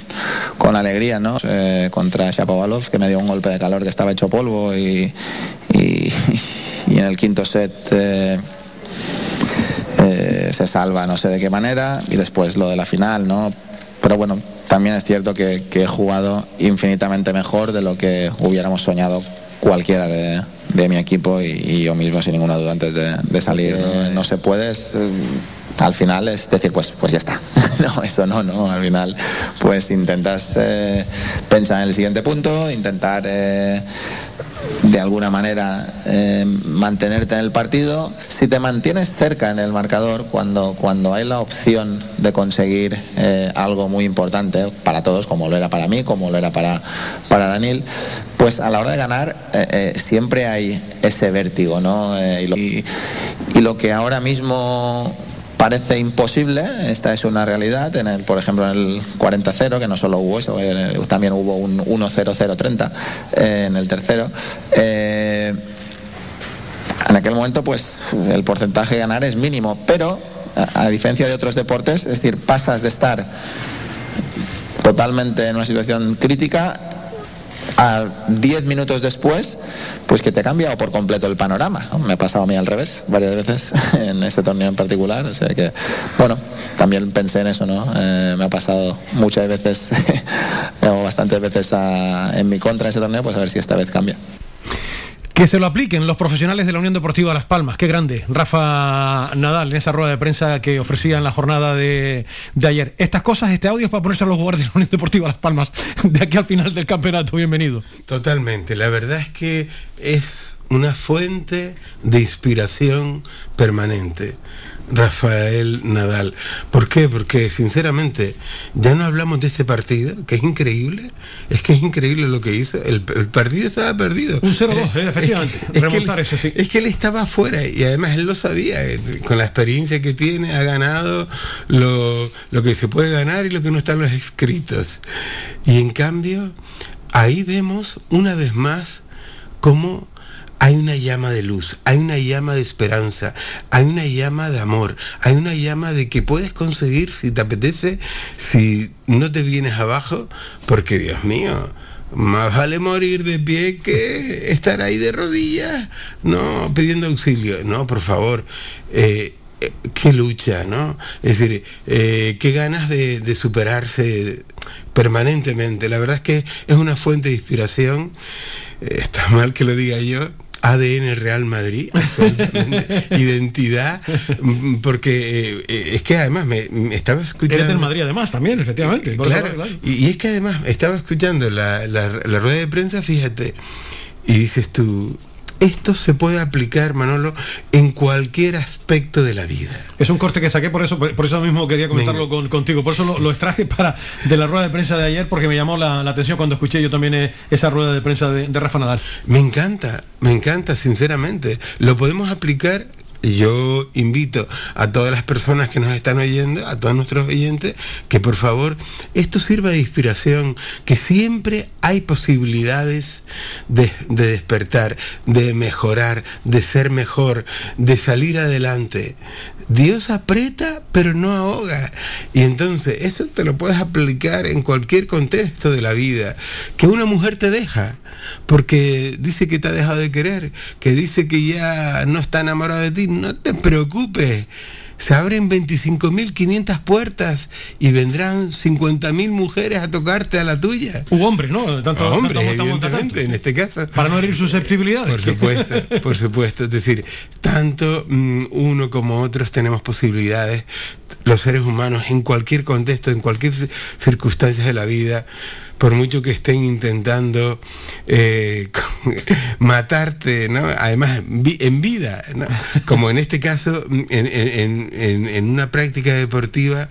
con alegría, ¿no? Eh, contra Shapovalov, que me dio un golpe de calor que estaba hecho polvo y, y, y en el quinto set... eh, eh, se salva no sé de qué manera y después lo de la final, ¿no? Pero bueno, también es cierto que, que he jugado infinitamente mejor de lo que hubiéramos soñado cualquiera de, de mi equipo y, y yo mismo sin ninguna duda antes de, de salir. No, no se puede, es, al final es decir, pues, pues ya está. no, eso no, no, al final pues intentas eh, pensar en el siguiente punto, intentar... eh, de alguna manera eh, mantenerte en el partido. Si te mantienes cerca en el marcador, cuando, cuando hay la opción de conseguir algo muy importante para todos, como lo era para mí, como lo era para, para Daniel, pues a la hora de ganar siempre hay ese vértigo, ¿no? Y, lo, y lo que ahora mismo parece imposible, esta es una realidad, en el, por ejemplo en el 40-0, que no solo hubo eso, eh, también hubo un 1-0-0-30 eh, en el tercero. eh, en aquel momento pues el porcentaje de ganar es mínimo, pero a, a diferencia de otros deportes, es decir, pasas de estar totalmente en una situación crítica, a 10 minutos después, pues que te ha cambiado por completo el panorama. ¿no? Me ha pasado a mí al revés varias veces en este torneo en particular. O sea que, bueno, también pensé en eso, ¿no? Eh, me ha pasado muchas veces, o bastantes veces en mi contra ese torneo, pues a ver si esta vez cambia. Que se lo apliquen los profesionales de la Unión Deportiva Las Palmas. Qué grande. Rafa Nadal en esa rueda de prensa que ofrecía en la jornada de, de ayer. Estas cosas, este audio es para ponerse a los jugadores de la Unión Deportiva Las Palmas de aquí al final del campeonato. Bienvenido. Totalmente. La verdad es que es una fuente de inspiración permanente. Rafael Nadal. ¿Por qué? Porque sinceramente ya no hablamos de este partido, que es increíble. Es que es increíble lo que hizo. El, el partido estaba perdido. Un 0-2, eh, Es que- efectivamente. es que él- Remontar eso, sí. es que él estaba afuera y además él lo sabía, eh, con la experiencia que tiene, ha ganado lo, lo que se puede ganar y lo que no está en los escritos. Y en cambio, ahí vemos una vez más cómo hay una llama de luz, hay una llama de esperanza, hay una llama de amor, hay una llama de que puedes conseguir si te apetece, si no te vienes abajo, porque Dios mío, más vale morir de pie que estar ahí de rodillas, no, pidiendo auxilio, no, por favor. eh, eh, qué lucha, ¿no? Es decir, eh, qué ganas de, superarse permanentemente. La verdad es que es una fuente de inspiración. Eh, está mal que lo diga yo. ADN Real Madrid, absolutamente. identidad, mm, porque eh, eh, es que además me, me estaba escuchando. Eres del Madrid además también, efectivamente. Claro. Y, y es que además estaba escuchando la, la- la rueda de prensa, fíjate, y dices tú, esto se puede aplicar, Manolo, en cualquier aspecto de la vida. Es un corte que saqué, por eso, por, eso mismo quería comentarlo con- contigo. Por eso lo, lo extraje para de la rueda de prensa de ayer, porque me llamó la, la atención cuando escuché yo también eh, esa rueda de prensa de, de Rafa Nadal. Me encanta, me encanta, sinceramente. Lo podemos aplicar. Yo invito a todas las personas que nos están oyendo, a todos nuestros oyentes, que por favor esto sirva de inspiración, que siempre hay posibilidades de, de despertar, de mejorar, de ser mejor, de salir adelante. Dios aprieta, pero no ahoga. Y entonces eso te lo puedes aplicar en cualquier contexto de la vida. Que una mujer te deja porque dice que te ha dejado de querer, que dice que ya no está enamorado de ti. No te preocupes. Se abren 25.500 puertas y vendrán 50.000 mujeres a tocarte a la tuya. U hombres, ¿no? Tanto, Hombres, tanto evidentemente, en este caso. Para no herir susceptibilidades. Por supuesto, por supuesto. Es decir, tanto mm, uno como otros tenemos posibilidades, los seres humanos, en cualquier contexto, en cualquier ci- circunstancia de la vida, por mucho que estén intentando eh, matarte, ¿no? Además, en vida, ¿no? Como en este caso, en, en- en- en una práctica deportiva,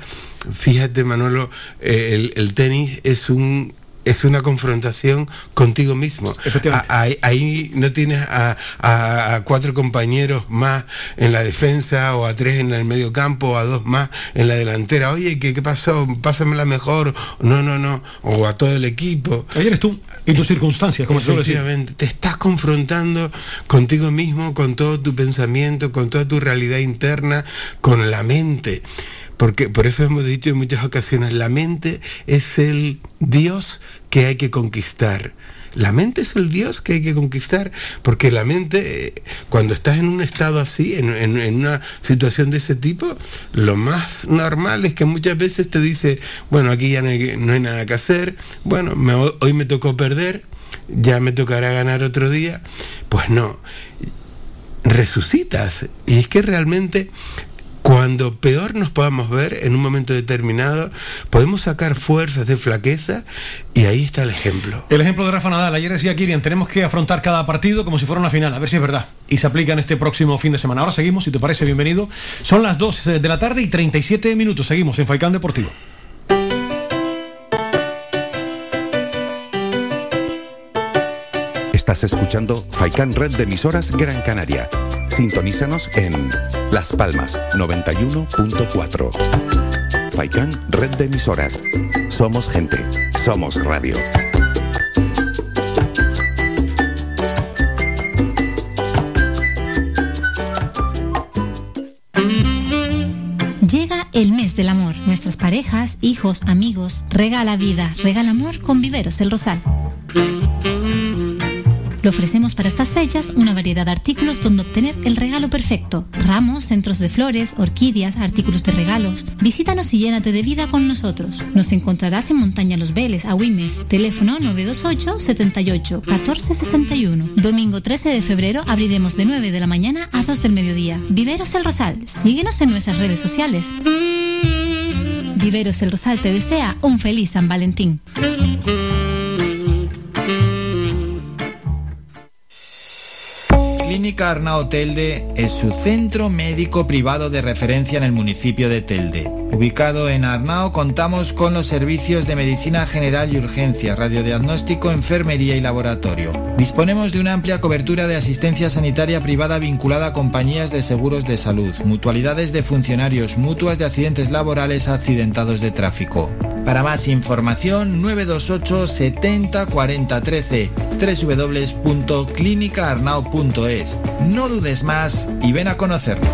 fíjate, Manolo, eh, el, el tenis es un es una confrontación contigo mismo. A- Ahí, ahí no tienes a, cuatro compañeros más en la defensa o a tres en el medio campo o a dos más en la delantera. Oye, ¿qué, qué pasó? Pásamela mejor. No, no, no. O a todo el equipo. Ahí eres tú y tus circunstancias, como. Efectivamente, te estás confrontando contigo mismo, con todo tu pensamiento, con toda tu realidad interna, con la mente. Porque por eso hemos dicho en muchas ocasiones, la mente es el Dios que hay que conquistar. La mente es el Dios que hay que conquistar, porque la mente, eh, cuando estás en un estado así, en, en- una situación de ese tipo, lo más normal es que muchas veces te dice, bueno, aquí ya no hay, no hay nada que hacer, bueno, hoy me tocó perder, ya me tocará ganar otro día. Pues no, resucitas. Y es que realmente cuando peor nos podamos ver en un momento determinado, podemos sacar fuerzas de flaqueza y ahí está el ejemplo. El ejemplo de Rafa Nadal, ayer decía Kirian, tenemos que afrontar cada partido como si fuera una final, a ver si es verdad. Y se aplica en este próximo fin de semana. Ahora seguimos, si te parece, bienvenido. Son las 2 de la tarde y 37 minutos. Seguimos en Faicán Deportivo. Estás escuchando Faikan Red de emisoras Gran Canaria. Sintonízanos en Las Palmas 91.4. Faikan Red de emisoras. Somos gente. Somos radio. Llega el mes del amor. Nuestras parejas, hijos, amigos. Regala vida, regala amor con Viveros El Rosal. Le ofrecemos para estas fechas una variedad de artículos donde obtener el regalo perfecto. Ramos, centros de flores, orquídeas, artículos de regalos. Visítanos y llénate de vida con nosotros. Nos encontrarás en Montaña Los Veles, a Wimes. Teléfono 928 78 14 61. Domingo 13 de febrero abriremos de 9 de la mañana a 2 del mediodía. Viveros El Rosal. Síguenos en nuestras redes sociales. Viveros El Rosal te desea un feliz San Valentín. Clínica Arnao Telde es su centro médico privado de referencia en el municipio de Telde. Ubicado en Arnao contamos con los servicios de medicina general y urgencia, radiodiagnóstico, enfermería y laboratorio. Disponemos de una amplia cobertura de asistencia sanitaria privada vinculada a compañías de seguros de salud, mutualidades de funcionarios, mutuas de accidentes laborales accidentados de tráfico. Para más información 928 70 40 13 www.clinicaarnao.es. No dudes más y ven a conocernos.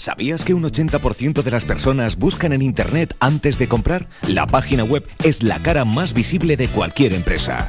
¿Sabías que un 80% de las personas buscan en Internet antes de comprar? La página web es la cara más visible de cualquier empresa.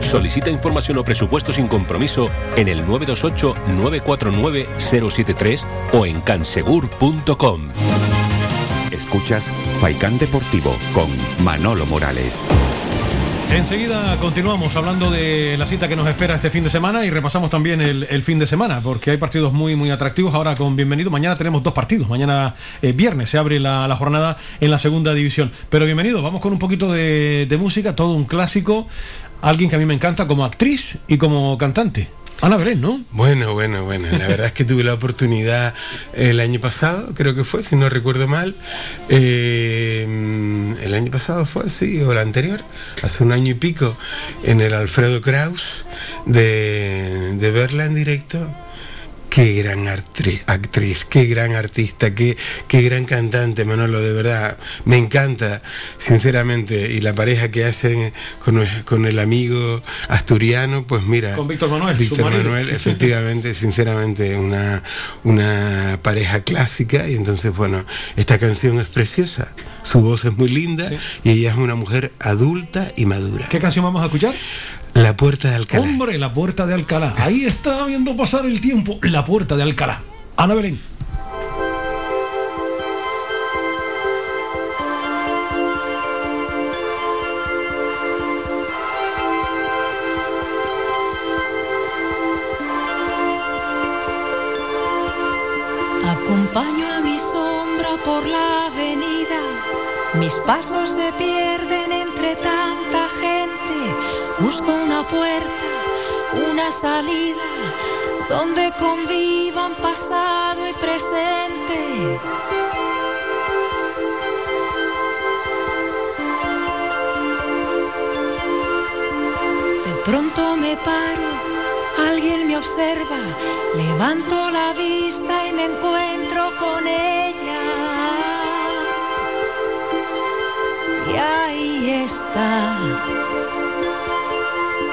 Solicita información o presupuesto sin compromiso en el 928-949-073 o en cansegur.com. Escuchas Faikán Deportivo con Manolo Morales. Enseguida continuamos hablando de la cita que nos espera este fin de semana y repasamos también el, el fin de semana, porque hay partidos muy, muy atractivos. Ahora con bienvenido, mañana tenemos dos partidos. Mañana eh, viernes se abre la, la jornada en la segunda división. Pero bienvenido, vamos con un poquito de, de música, todo un clásico. Alguien que a mí me encanta como actriz y como cantante. Ana Belén, ¿no? Bueno, bueno, bueno. La verdad es que tuve la oportunidad el año pasado, creo que fue, si no recuerdo mal. eh, el año pasado fue, sí, o el anterior, hace un año y pico, en el Alfredo Kraus, de verla en directo. Qué gran actriz, actriz, qué gran artista, qué, qué gran cantante, Manolo, de verdad. Me encanta, sinceramente. Y la pareja que hacen con, con el amigo asturiano, pues mira. Con Víctor Manuel, Víctor. Manuel, efectivamente, sinceramente, una, una pareja clásica. Y entonces, bueno, esta canción es preciosa. Su voz es muy linda y ella es una mujer adulta y madura. ¿Qué canción vamos a escuchar? La puerta de Alcalá. Hombre, la puerta de Alcalá. Ahí está viendo pasar el tiempo. La puerta de Alcalá. Ana Belén. Acompaño a mi sombra por la avenida, mis pasos se pierden entre tanta gente. Busco una puerta, una salida, donde convivan pasado y presente. De pronto me paro, alguien me observa, levanto la vista y me encuentro con ella. Y ahí está,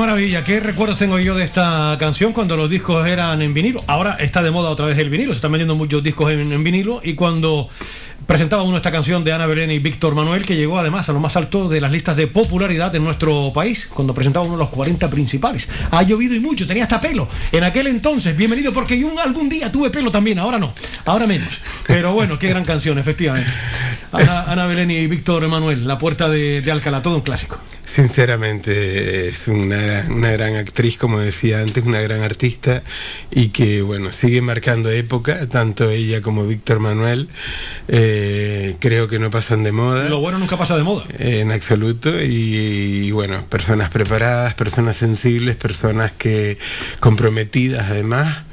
Maravilla, qué recuerdos tengo yo de esta canción cuando los discos eran en vinilo. Ahora está de moda otra vez el vinilo, se están vendiendo muchos discos en, vinilo y cuando presentaba uno esta canción de Ana Belén y Víctor Manuel que llegó además a lo más alto de las listas de popularidad en nuestro país cuando presentaba uno de los 40 principales. Ha llovido y mucho, tenía hasta pelo. En aquel entonces, bienvenido porque yo algún día tuve pelo también, ahora no, ahora menos. Pero bueno, qué gran canción, efectivamente. Ana, Belén y Víctor Manuel, La Puerta de Alcalá, todo un clásico. Sinceramente es una, una gran actriz, como decía antes, una gran artista y que bueno, sigue marcando época, tanto ella como Víctor Manuel, eh, creo que no pasan de moda. Lo bueno nunca pasa de moda. En absoluto y, y, bueno, personas preparadas, personas sensibles, personas que comprometidas además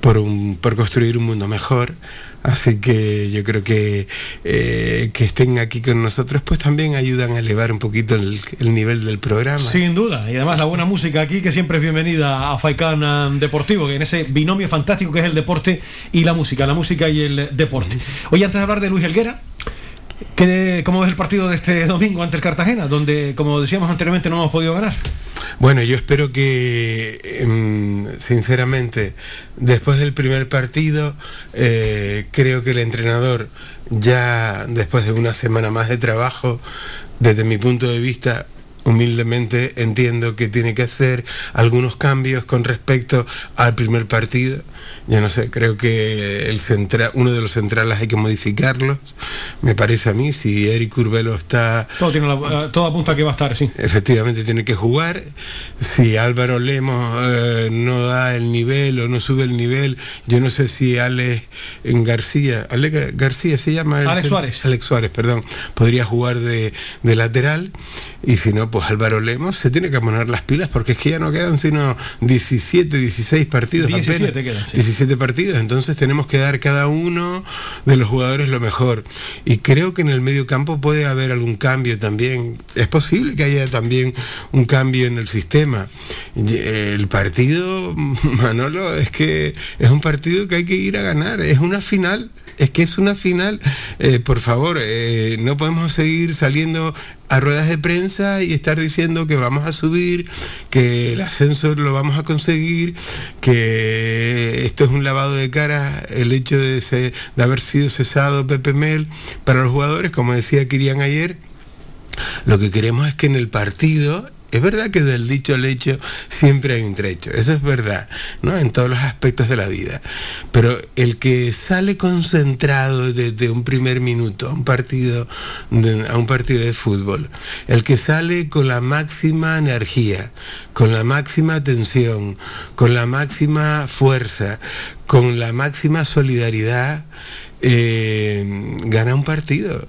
por, un, por construir un mundo mejor. Así que yo creo que eh, que estén aquí con nosotros pues también ayudan a elevar un poquito el, el nivel del programa. Sin duda, y además la buena música aquí que siempre es bienvenida a Faikán um, Deportivo, que en ese binomio fantástico que es el deporte y la música, la música y el deporte. Oye, antes de hablar de Luis Helguera, ¿qué- ¿cómo ves el partido de este domingo ante el Cartagena, donde, como decíamos anteriormente, no hemos podido ganar? Bueno, yo espero que, em, sinceramente, después del primer partido, eh, creo que el entrenador, ya después de una semana más de trabajo, desde mi punto de vista, humildemente entiendo que tiene que hacer algunos cambios con respecto al primer partido. Yo no sé, creo que el centra- uno de los centrales hay que modificarlos me parece a mí, si Eric Curvelo está... Todo, tiene la- eh, todo apunta a que va a estar, sí. Efectivamente tiene que jugar. Si Álvaro Lemos eh, no da el nivel o no sube el nivel, yo no sé si Alex García, Alex García se llama... el- Alex Suárez. Alex Suárez, perdón, podría jugar de, de lateral. Y si no, pues Álvaro Lemos se tiene que poner las pilas porque es que ya no quedan sino 17, 16 partidos 17 apenas. quedan, sí. 17 partidos, entonces tenemos que dar cada uno de los jugadores lo mejor. Y creo que en el medio campo puede haber algún cambio también. Es posible que haya también un cambio en el sistema. Eh, El partido, Manolo, es que es un partido que hay que ir a ganar, es una final. Es que es una final, Eh, por favor, eh, no podemos seguir saliendo a ruedas de prensa y estar diciendo que vamos a subir, que el ascenso lo vamos a conseguir, que esto es un lavado de cara, el hecho de, se- de haber sido cesado Pepe Mel. Para los jugadores, como decía Kirian ayer, lo que queremos es que en el partido, es verdad que del dicho al hecho siempre hay un trecho, eso es verdad, ¿no? En todos los aspectos de la vida. Pero el que sale concentrado desde un primer minuto a un partido de, a un partido de fútbol, el que sale con la máxima energía, con la máxima atención, con la máxima fuerza, con la máxima solidaridad, eh, gana un partido.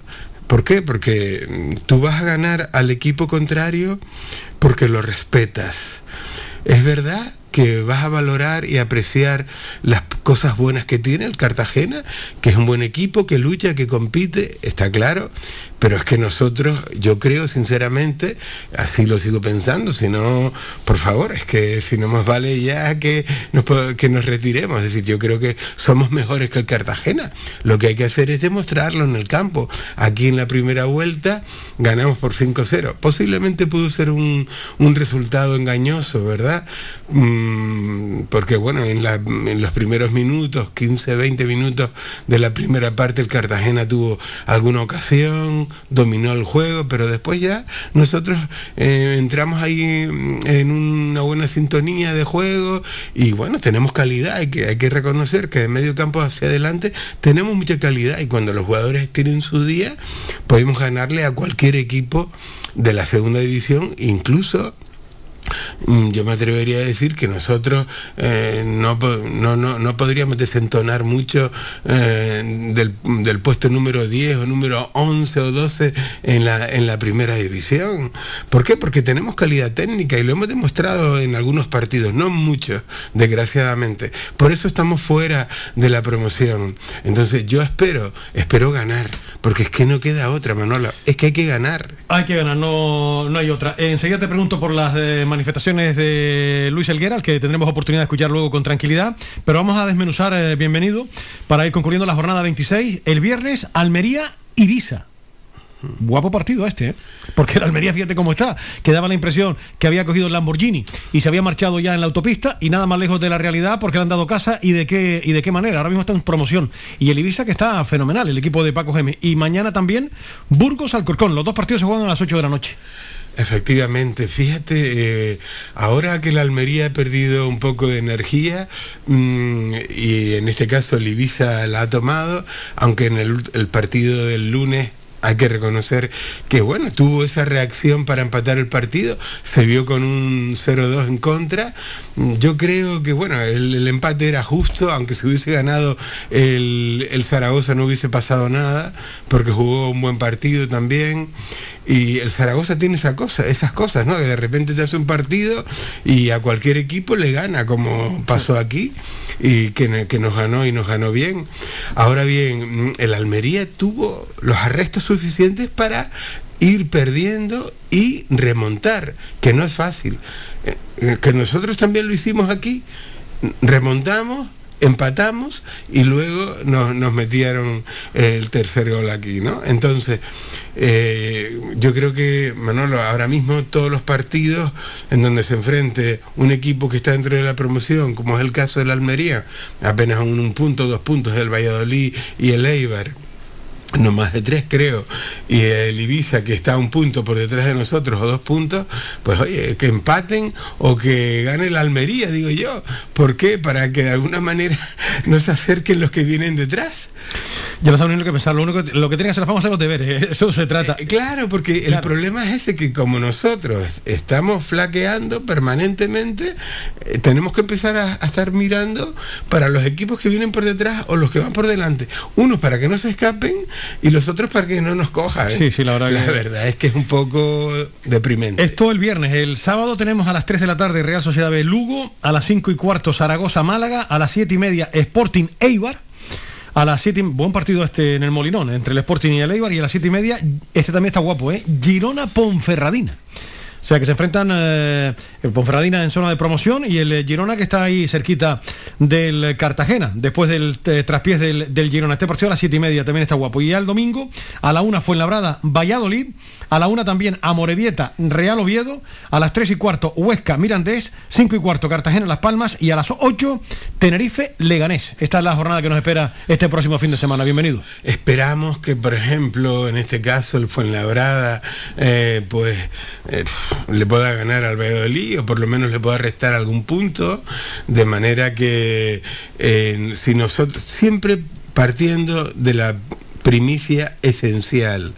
¿Por qué? Porque tú vas a ganar al equipo contrario porque lo respetas. Es verdad que vas a valorar y apreciar las cosas buenas que tiene el Cartagena, que es un buen equipo, que lucha, que compite, está claro, pero es que nosotros, yo creo sinceramente, así lo sigo pensando, si no, por favor, es que si no más vale ya que nos, que nos retiremos, es decir, yo creo que somos mejores que el Cartagena, lo que hay que hacer es demostrarlo en el campo. Aquí en la primera vuelta ganamos por 5-0, posiblemente pudo ser un, un resultado engañoso, ¿verdad? Mm, porque bueno, en, la- en los primeros minutos, 15, 20 minutos de la primera parte, el Cartagena tuvo alguna ocasión, dominó el juego, pero después ya nosotros eh, entramos ahí mm, en una buena sintonía de juego y bueno, tenemos calidad, hay que, hay que reconocer que de medio campo hacia adelante tenemos mucha calidad y cuando los jugadores tienen su día, podemos ganarle a cualquier equipo de la segunda división, incluso yo me atrevería a decir que nosotros eh, no, no, no, no podríamos desentonar mucho eh, del, del puesto número 10 o número 11 o 12 en la, en la primera división. ¿Por qué? Porque tenemos calidad técnica y lo hemos demostrado en algunos partidos, no muchos, desgraciadamente. Por eso estamos fuera de la promoción. Entonces yo espero, espero ganar, porque es que no queda otra, Manolo, es que hay que ganar. Hay que ganar, no, no hay otra. Enseguida te pregunto por las eh, manifestaciones de Luis Elguera, al que tendremos oportunidad de escuchar luego con tranquilidad. Pero vamos a desmenuzar, eh, bienvenido, para ir concluyendo la jornada 26. El viernes, Almería, Ibiza. Guapo partido este, ¿eh? porque el Almería, fíjate cómo está, que daba la impresión que había cogido el Lamborghini y se había marchado ya en la autopista y nada más lejos de la realidad porque le han dado casa y de qué y de qué manera. Ahora mismo está en promoción. Y el Ibiza que está fenomenal, el equipo de Paco Gémez. Y mañana también Burgos Alcorcón. Los dos partidos se juegan a las 8 de la noche. Efectivamente, fíjate, eh, ahora que la Almería ha perdido un poco de energía mm, y en este caso el la ha tomado, aunque en el partido del lunes hay que reconocer que bueno, tuvo esa reacción para empatar el partido, se vio con un 0-2 en contra. Yo creo que bueno, el, empate era justo, aunque se hubiese ganado el, Zaragoza no hubiese pasado nada, porque jugó un buen partido también. Y el Zaragoza tiene esa cosa, esas cosas, ¿no? Que de repente te hace un partido y a cualquier equipo le gana, como pasó aquí, y que, que nos ganó y nos ganó bien. Ahora bien, el Almería tuvo los arrestos suficientes para ir perdiendo y remontar, que no es fácil. Eh, eh, Que nosotros también lo hicimos aquí, remontamos, empatamos y luego nos, metieron el tercer gol aquí, ¿no? Entonces, eh, yo creo que, Manolo, ahora mismo todos los partidos en donde se enfrente un equipo que está dentro de la promoción, como es el caso de la Almería, apenas un, un punto, dos puntos del Valladolid y el Eibar, no más de tres creo, y el Ibiza que está a un punto por detrás de nosotros o dos puntos, pues oye, que empaten o que gane la Almería, digo yo. ¿Por qué? Para que de alguna manera no se acerquen los que vienen detrás. Yo no sabía ni lo que pensar, lo único que, lo que tiene que hacer la vamos a hacer los deberes, eso se trata. Eh, claro, porque el problema es ese que como nosotros estamos flaqueando permanentemente, eh, tenemos que empezar a, a estar mirando para los equipos que vienen por detrás o los que van por delante. Unos para que no se escapen y los otros para que no nos cojan. ¿eh? Sí, sí, la verdad que- verdad es que es un poco deprimente. Esto el viernes. El sábado tenemos a las 3 de la tarde Real Sociedad B Lugo, a las 5 y cuarto Zaragoza Málaga, a las 7 y media Sporting Eibar. A las 7, y- buen partido este en el Molinón, entre el Sporting y el Eibar, y a las 7 y media, este también está guapo, ¿eh? Girona Ponferradina. O sea que se enfrentan eh, el Ponferradina en zona de promoción y el eh, Girona que está ahí cerquita del Cartagena, después del eh, traspiés del, Girona. Este partido a las 7 y media también está guapo. Y ya el domingo, a la una Fuenlabrada, Valladolid, a la una también Amorebieta, Real Oviedo, a las 3 y cuarto Huesca, Mirandés, 5 y cuarto Cartagena, Las Palmas y a las 8 Tenerife, Leganés. Esta es la jornada que nos espera este próximo fin de semana. Bienvenido. Esperamos que, por ejemplo, en este caso el Fuenlabrada, eh, pues eh, le pueda ganar al Valladolid o por lo menos le pueda restar algún punto, de manera que eh, si nosotros siempre partiendo de la primicia esencial.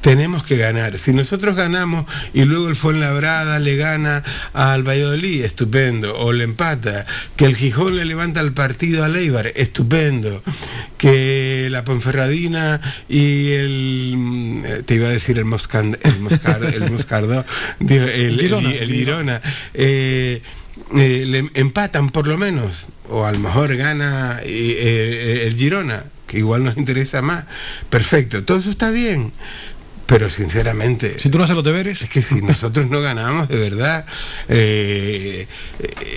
Tenemos que ganar. Si nosotros ganamos y luego el Fuenlabrada le gana al Valladolid, estupendo. O le empata. Que el Gijón le levanta el partido al Eibar, estupendo. Que la Ponferradina y el... mm, Te iba a decir el, Moscan, el, Moscardo, el Moscardo, digo, el, el- Girona. el Girona. eh, eh, le empatan por lo menos, o a lo mejor gana eh, eh, el Girona, que igual nos interesa más. Perfecto, todo eso está bien. Pero sinceramente... Si tú no haces los deberes... Es que si nosotros no ganamos, de verdad, eh,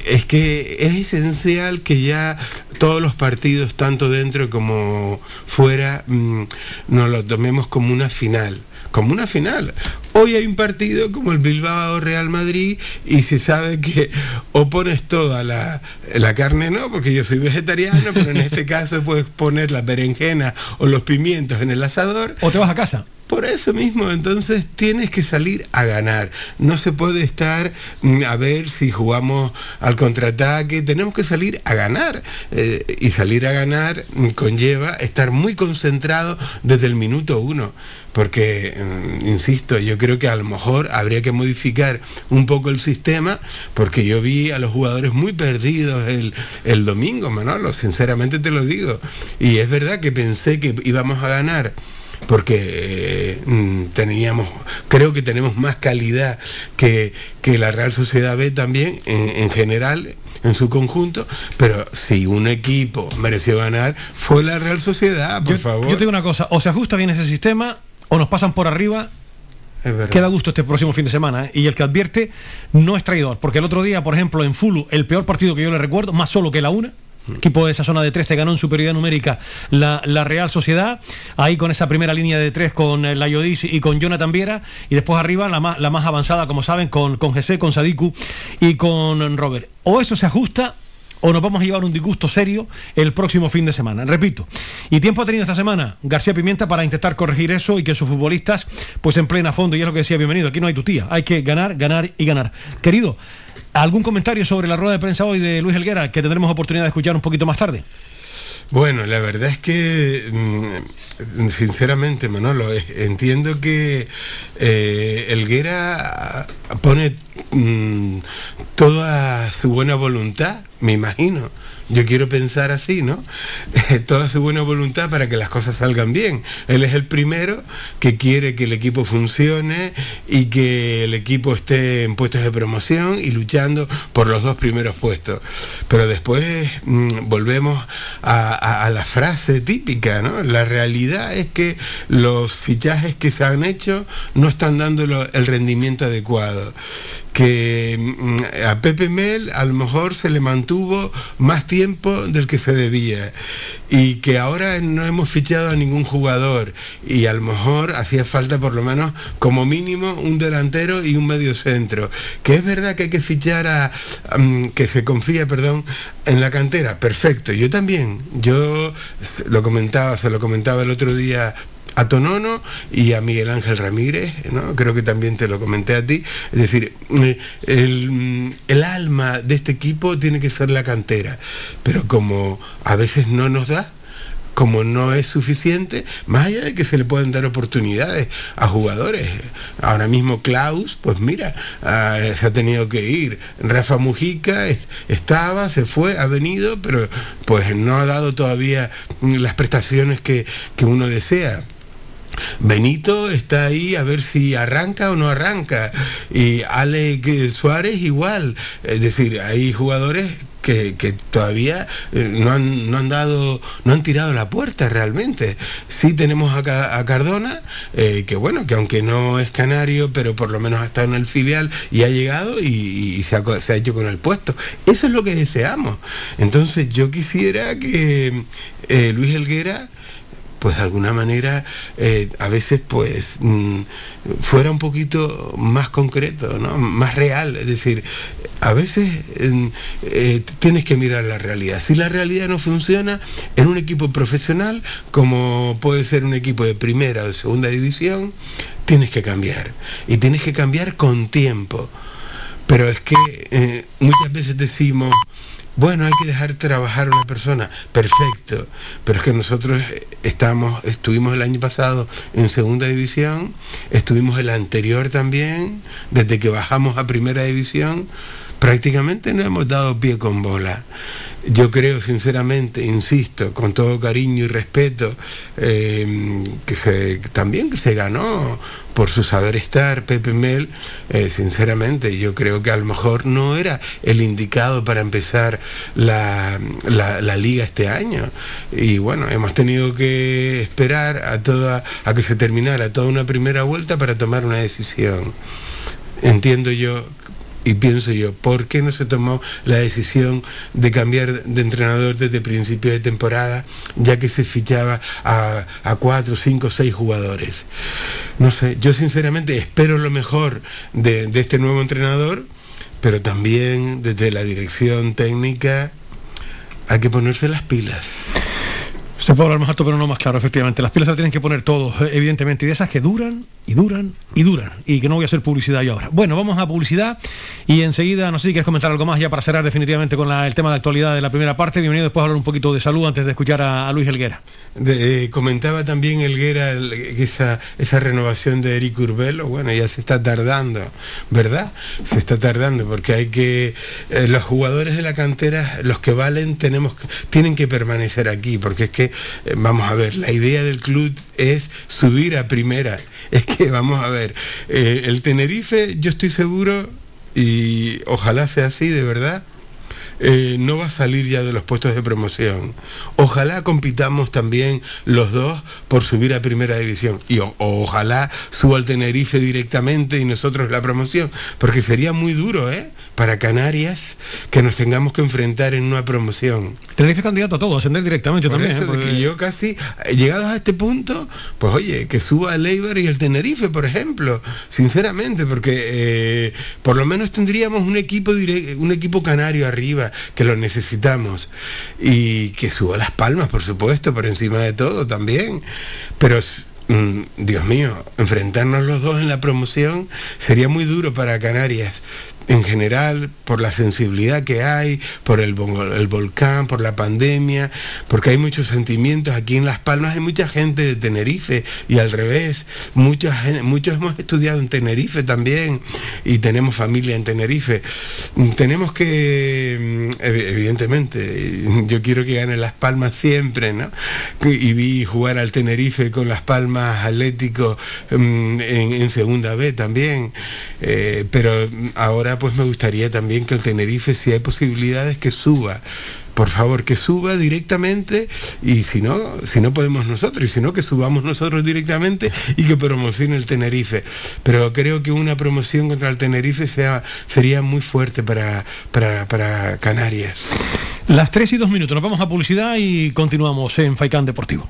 es que es esencial que ya todos los partidos, tanto dentro como fuera, mm, nos lo tomemos como una final. Como una final. Hoy hay un partido como el Bilbao Real Madrid y se sabe que o pones toda la, la carne, no, porque yo soy vegetariano, pero en este caso puedes poner la berenjena o los pimientos en el asador. O te vas a casa. Por eso mismo, entonces tienes que salir a ganar. No se puede estar mm, a ver si jugamos al contraataque. Tenemos que salir a ganar. Eh, y salir a ganar mm, conlleva estar muy concentrado desde el minuto uno. Porque, mm, insisto, yo creo que a lo mejor habría que modificar un poco el sistema, porque yo vi a los jugadores muy perdidos el, el domingo, Manolo, sinceramente te lo digo. Y es verdad que pensé que íbamos a ganar porque eh, mm, teníamos, creo que tenemos más calidad que, que la Real Sociedad B también en, en general en su conjunto, pero si un equipo mereció ganar fue la Real Sociedad, por yo, favor. yo te digo una cosa, o se ajusta bien ese sistema o nos pasan por arriba. Queda gusto este próximo fin de semana. ¿eh? Y el que advierte no es traidor. Porque el otro día, por ejemplo, en Fulu, el peor partido que yo le recuerdo, más solo que la una, equipo de esa zona de tres te ganó en superioridad numérica la, la Real Sociedad, ahí con esa primera línea de tres con eh, la Yodis y con Jonathan Viera, y después arriba la más, la más avanzada, como saben, con, con Jesse, con Sadiku y con Robert. O eso se ajusta o nos vamos a llevar un disgusto serio el próximo fin de semana. Repito, y tiempo ha tenido esta semana García Pimienta para intentar corregir eso y que sus futbolistas pues en plena fondo, y es lo que decía, bienvenido, aquí no hay tu tía, hay que ganar, ganar y ganar. Querido, ¿algún comentario sobre la rueda de prensa hoy de Luis Helguera que tendremos oportunidad de escuchar un poquito más tarde? Bueno, la verdad es que, mm, sinceramente, Manolo, eh, entiendo que eh, Elguera pone mm, toda su buena voluntad, me imagino. Yo quiero pensar así, ¿no? toda su buena voluntad para que las cosas salgan bien. Él es el primero que quiere que el equipo funcione y que el equipo esté en puestos de promoción y luchando por los dos primeros puestos. Pero después mm, volvemos a, la frase típica, ¿no? La realidad es que los fichajes que se han hecho no están dando lo- el rendimiento adecuado. Que mm, a Pepe Mel a lo mejor se le mantuvo más tiempo del que se debía y que ahora no hemos fichado a ningún jugador y a lo mejor hacía falta por lo menos como mínimo un delantero y un medio centro. Que es verdad que hay que fichar a, mm, que se confía, perdón, en la cantera. Perfecto, yo también. Yo lo comentaba, se lo comentaba el otro día a Tonono y a Miguel Ángel Ramírez, ¿no? creo que también te lo comenté a ti, es decir, eh, el, mm, el alma de este equipo tiene que ser la cantera, pero como a veces no nos da, como no es suficiente, más allá de que se le pueden dar oportunidades a jugadores. Ahora mismo Klaus, pues mira, ah, se ha tenido que ir. Rafa Mujica es- estaba, se fue, ha venido, pero pues no ha dado todavía las prestaciones que, que uno desea. Benito está ahí a ver si arranca o no arranca. Y Alex Suárez igual. Es decir, hay jugadores que, que todavía eh, no han, no han dado, no han tirado la puerta realmente. Sí tenemos a, a Cardona, eh, que bueno, que aunque no es canario, pero por lo menos ha estado en el filial y ha llegado y, se ha hecho con el puesto. Eso es lo que deseamos. Entonces yo quisiera que eh, Luis Helguera pues de alguna manera eh, a veces pues mm, fuera un poquito más concreto, ¿no? más real. Es decir, a veces mm, eh, tienes que mirar la realidad. Si la realidad no funciona en un equipo profesional, como puede ser un equipo de primera o de segunda división, tienes que cambiar. Y tienes que cambiar con tiempo. Pero es que eh, muchas veces decimos, bueno, hay que dejar trabajar a una persona, perfecto, pero es que nosotros estamos, estuvimos el año pasado en segunda división, estuvimos el anterior también, desde que bajamos a primera división, prácticamente no hemos dado pie con bola. Yo creo sinceramente, insisto, con todo cariño y respeto, eh, que se, también que se ganó por su saber estar Pepe Mel, eh, sinceramente yo creo que a lo mejor no era el indicado para empezar la, la- la liga este año. Y bueno, hemos tenido que esperar a, toda, a que se terminara toda una primera vuelta para tomar una decisión. Entiendo yo y pienso yo, ¿por qué no se tomó la decisión de cambiar de entrenador desde principio de temporada, ya que se fichaba a, cuatro, cinco, seis jugadores? No sé, yo sinceramente espero lo mejor de este nuevo entrenador, pero también desde la dirección técnica hay que ponerse las pilas. Se puede hablar más alto, pero no más claro, efectivamente. Las pilas se las tienen que poner todos, eh, evidentemente, y de esas que duran y duran y duran. Y que no voy a hacer publicidad yo ahora. Bueno, vamos a publicidad y enseguida, no sé si quieres comentar algo más ya para cerrar definitivamente con el tema de actualidad de la primera parte. Bienvenido después a hablar un poquito de salud antes de escuchar a, Luis Helguera. Eh, comentaba también Elguera el- que esa, esa renovación de Eric Urbelo, bueno, ya se está tardando, ¿verdad? Se está tardando porque hay que, eh, los jugadores de la cantera, los que valen, tenemos, tienen que permanecer aquí, porque es que, eh, vamos a ver, la idea del club es subir a primera. Es que, vamos a ver, eh, el Tenerife, yo estoy seguro, y ojalá sea así, de verdad, eh, no va a salir ya de los puestos de promoción. Ojalá compitamos también los dos por subir a primera división. Y o- ojalá suba al Tenerife directamente y nosotros la promoción. Porque sería muy duro, ¿eh? Para Canarias que nos tengamos que enfrentar en una promoción. Tenerife candidato a todo, ascender directamente Por también. eso ¿eh? de Porque- que yo casi, eh, llegados a este punto, pues oye, que suba el Eibar y el Tenerife, por ejemplo, sinceramente, porque eh, por lo menos tendríamos un equipo un equipo canario arriba, que lo necesitamos. Y que suba Las Palmas, por supuesto, por encima de todo también. Pero mm, Dios mío, enfrentarnos los dos en la promoción sería muy duro para Canarias en general, por la sensibilidad que hay, por el, el volcán, por la pandemia, porque hay muchos sentimientos aquí en Las Palmas, hay mucha gente de Tenerife y al revés, mucha muchos hemos estudiado en Tenerife también y tenemos familia en Tenerife. Tenemos que, mm, evi- evidentemente, yo quiero que gane Las Palmas siempre, ¿no? Y vi jugar al Tenerife con Las Palmas Atlético mm, en, segunda B también, Eh, pero mm, pues me gustaría también que el Tenerife, si hay posibilidades, que suba. Por favor, que suba directamente y si no, si no podemos nosotros, y si no, que subamos nosotros directamente y que promocione el Tenerife. Pero creo que una promoción contra el Tenerife sería muy fuerte para, para, para Canarias. Las 3 y 2 minutos, nos vamos a publicidad y continuamos en Faicán Deportivo.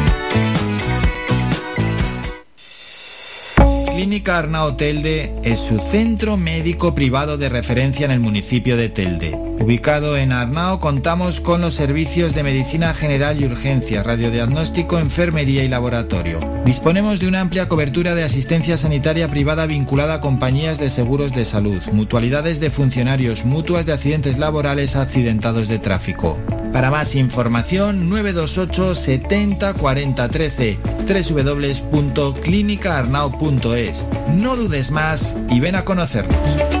Clínica Arnao Telde es su centro médico privado de referencia en el municipio de Telde. Ubicado en Arnao contamos con los servicios de medicina general y urgencia, radiodiagnóstico, enfermería y laboratorio. Disponemos de una amplia cobertura de asistencia sanitaria privada vinculada a compañías de seguros de salud, mutualidades de funcionarios, mutuas de accidentes laborales accidentados de tráfico. Para más información 928 70 40 13 www.clinicaarnao.es. No dudes más y ven a conocernos.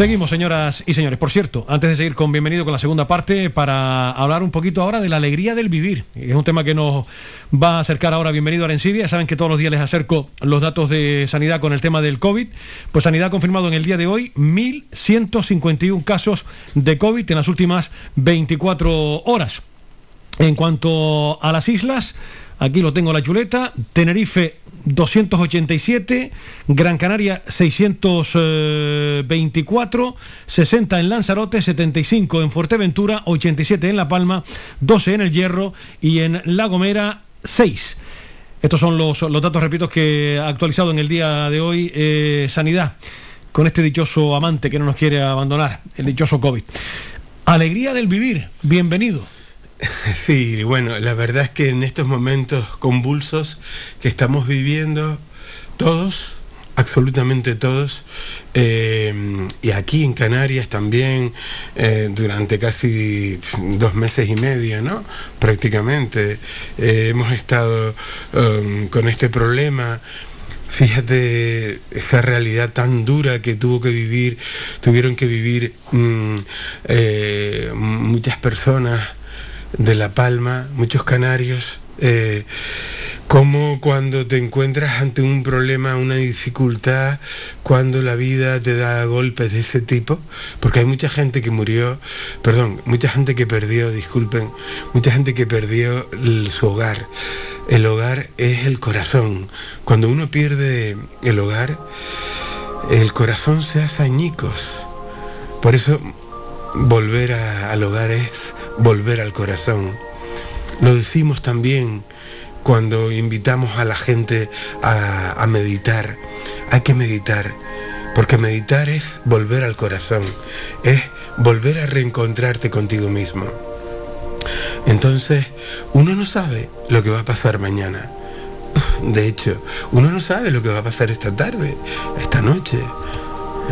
Seguimos, señoras y señores. Por cierto, antes de seguir con bienvenido con la segunda parte, para hablar un poquito ahora de la alegría del vivir. Es un tema que nos va a acercar ahora bienvenido a Arencibia. Saben que todos los días les acerco los datos de sanidad con el tema del COVID. Pues sanidad ha confirmado en el día de hoy 1.151 casos de COVID en las últimas 24 horas. En cuanto a las islas, aquí lo tengo la chuleta, Tenerife 287, Gran Canaria 624, 60 en Lanzarote, 75 en Fuerteventura, 87 en La Palma, 12 en El Hierro y en La Gomera 6. Estos son los, los datos, repito, que ha actualizado en el día de hoy eh, Sanidad, con este dichoso amante que no nos quiere abandonar, el dichoso COVID. Alegría del vivir, bienvenido. Sí, bueno, la verdad es que en estos momentos convulsos que estamos viviendo, todos, absolutamente todos, eh, y aquí en Canarias también, eh, durante casi dos meses y medio, ¿no? Prácticamente, eh, hemos estado um, con este problema. Fíjate esa realidad tan dura que tuvo que vivir, tuvieron que vivir mm, muchas personas de La Palma, muchos canarios, eh, como cuando te encuentras ante un problema, una dificultad, cuando la vida te da golpes de ese tipo, porque hay mucha gente que murió, perdón, mucha gente que perdió, disculpen, mucha gente que perdió su hogar. El hogar es el corazón. Cuando uno pierde el hogar, el corazón se hace añicos. Por eso volver al hogar es volver al corazón. Lo decimos también cuando invitamos a la gente a meditar. Hay que meditar, porque meditar es volver al corazón, es volver a reencontrarte contigo mismo. Entonces, uno no sabe lo que va a pasar mañana. De hecho, uno no sabe lo que va a pasar esta tarde, esta noche.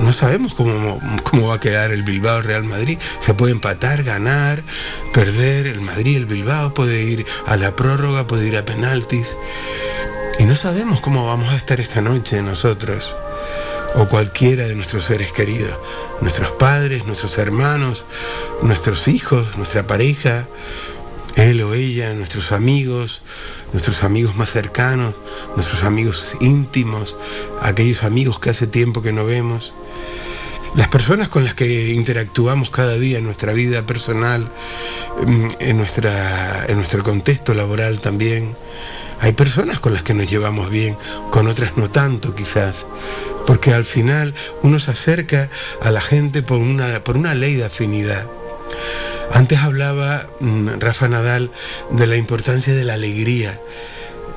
No sabemos cómo, cómo va a quedar el Bilbao Real Madrid. Se puede empatar, ganar, perder. El Madrid, el Bilbao puede ir a la prórroga, puede ir a penaltis. Y no sabemos cómo vamos a estar esta noche nosotros o cualquiera de nuestros seres queridos, nuestros padres, nuestros hermanos, nuestros hijos, nuestra pareja, él o ella, nuestros amigos, nuestros amigos más cercanos, nuestros amigos íntimos, aquellos amigos que hace tiempo que no vemos, las personas con las que interactuamos cada día en nuestra vida personal, mm, en, nuestra, en nuestro contexto laboral también. Hay personas con las que nos llevamos bien, con otras no tanto quizás, porque al final uno se acerca a la gente por una, por una ley de afinidad. Antes hablaba mm, Rafa Nadal de la importancia de la alegría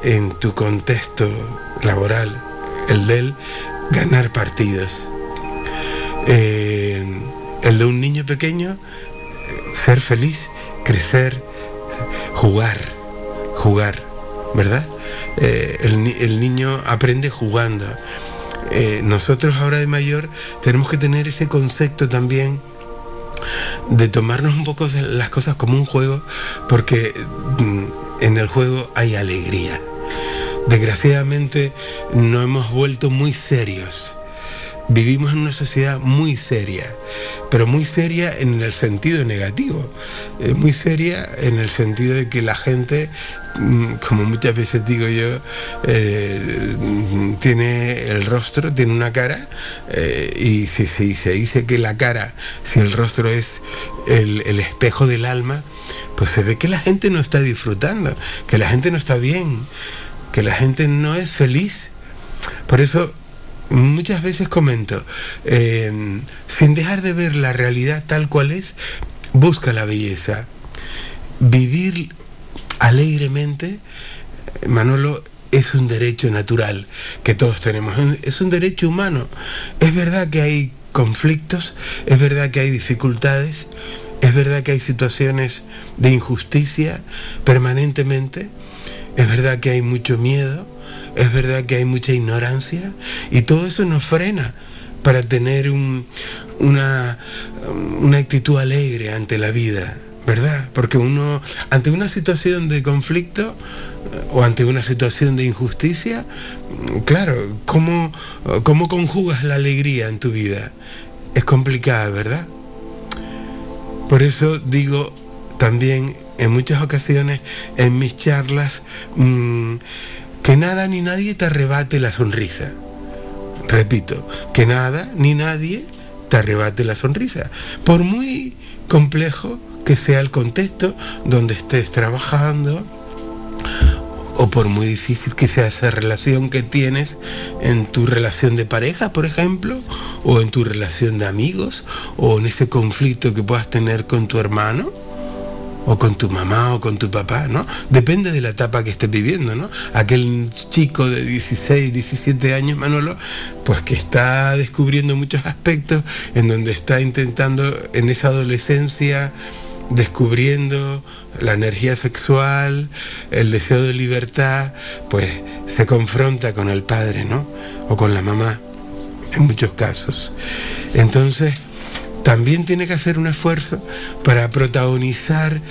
en tu contexto laboral, el de él ganar partidos. Eh, el de un niño pequeño, ser feliz, crecer, jugar, jugar, ¿verdad? Eh, el niño aprende jugando. Eh, nosotros ahora de mayor tenemos que tener ese concepto también de tomarnos un poco las cosas como un juego, porque mm, en el juego hay alegría. Desgraciadamente no hemos vuelto muy serios. Vivimos en una sociedad muy seria, pero muy seria en el sentido negativo, eh, muy seria en el sentido de que la gente, mm, como muchas veces digo yo, eh, tiene el rostro, tiene una cara, eh, y si, si se dice que la cara, si el rostro es el, el espejo del alma, pues se ve que la gente no está disfrutando, que la gente no está bien, que la gente no es feliz. Por eso muchas veces comento, eh, sin dejar de ver la realidad tal cual es, busca la belleza. Vivir alegremente, Manolo, es un derecho natural que todos tenemos, es un derecho humano. Es verdad que hay conflictos, es verdad que hay dificultades, es verdad que hay situaciones de injusticia permanentemente, es verdad que hay mucho miedo, es verdad que hay mucha ignorancia y todo eso nos frena para tener un- una, actitud alegre ante la vida, ¿verdad? Porque uno, ante una situación de conflicto eh, o ante una situación de injusticia, mm, claro, ¿cómo, cómo conjugas la alegría en tu vida? Es complicada, ¿verdad? Por eso digo también en muchas ocasiones en mis charlas mm, que nada ni nadie te arrebate la sonrisa. Repito, que nada ni nadie te arrebate la sonrisa. Por muy complejo que sea el contexto donde estés trabajando, o por muy difícil que sea esa relación que tienes en tu relación de pareja, por ejemplo, o en tu relación de amigos, o en ese conflicto que puedas tener con tu hermano, o con tu mamá o con tu papá, ¿no? Depende de la etapa que estés viviendo, ¿no? Aquel chico de 16, 17 años, Manolo, pues que está descubriendo muchos aspectos en donde está intentando en esa adolescencia descubriendo la energía sexual, el deseo de libertad, pues se confronta con el padre, ¿no? O con la mamá, en muchos casos. Entonces, también tiene que hacer un esfuerzo para protagonizar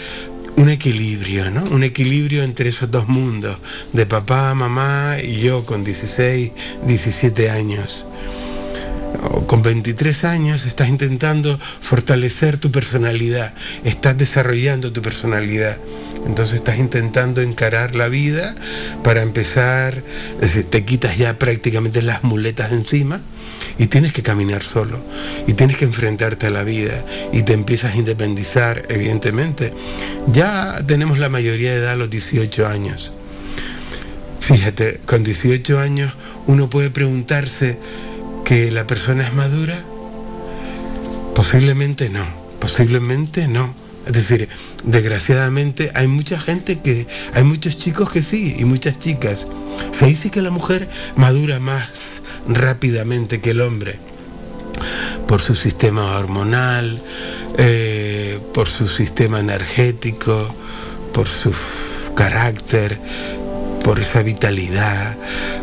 un equilibrio, ¿no? Un equilibrio entre esos dos mundos, de papá, mamá y yo con 16, 17 años. Con 23 años estás intentando fortalecer tu personalidad, estás desarrollando tu personalidad. Entonces estás intentando encarar la vida para empezar, te quitas ya prácticamente las muletas de encima y tienes que caminar solo y tienes que enfrentarte a la vida y te empiezas a independizar, evidentemente. Ya tenemos la mayoría de edad a los 18 años. Fíjate, con 18 años uno puede preguntarse que la persona es madura. Posiblemente no, posiblemente no. Es decir, desgraciadamente hay mucha gente que, hay muchos chicos que sí y muchas chicas. Se dice que la mujer madura más rápidamente que el hombre por su sistema hormonal, eh, por su sistema energético, por su carácter, por esa vitalidad,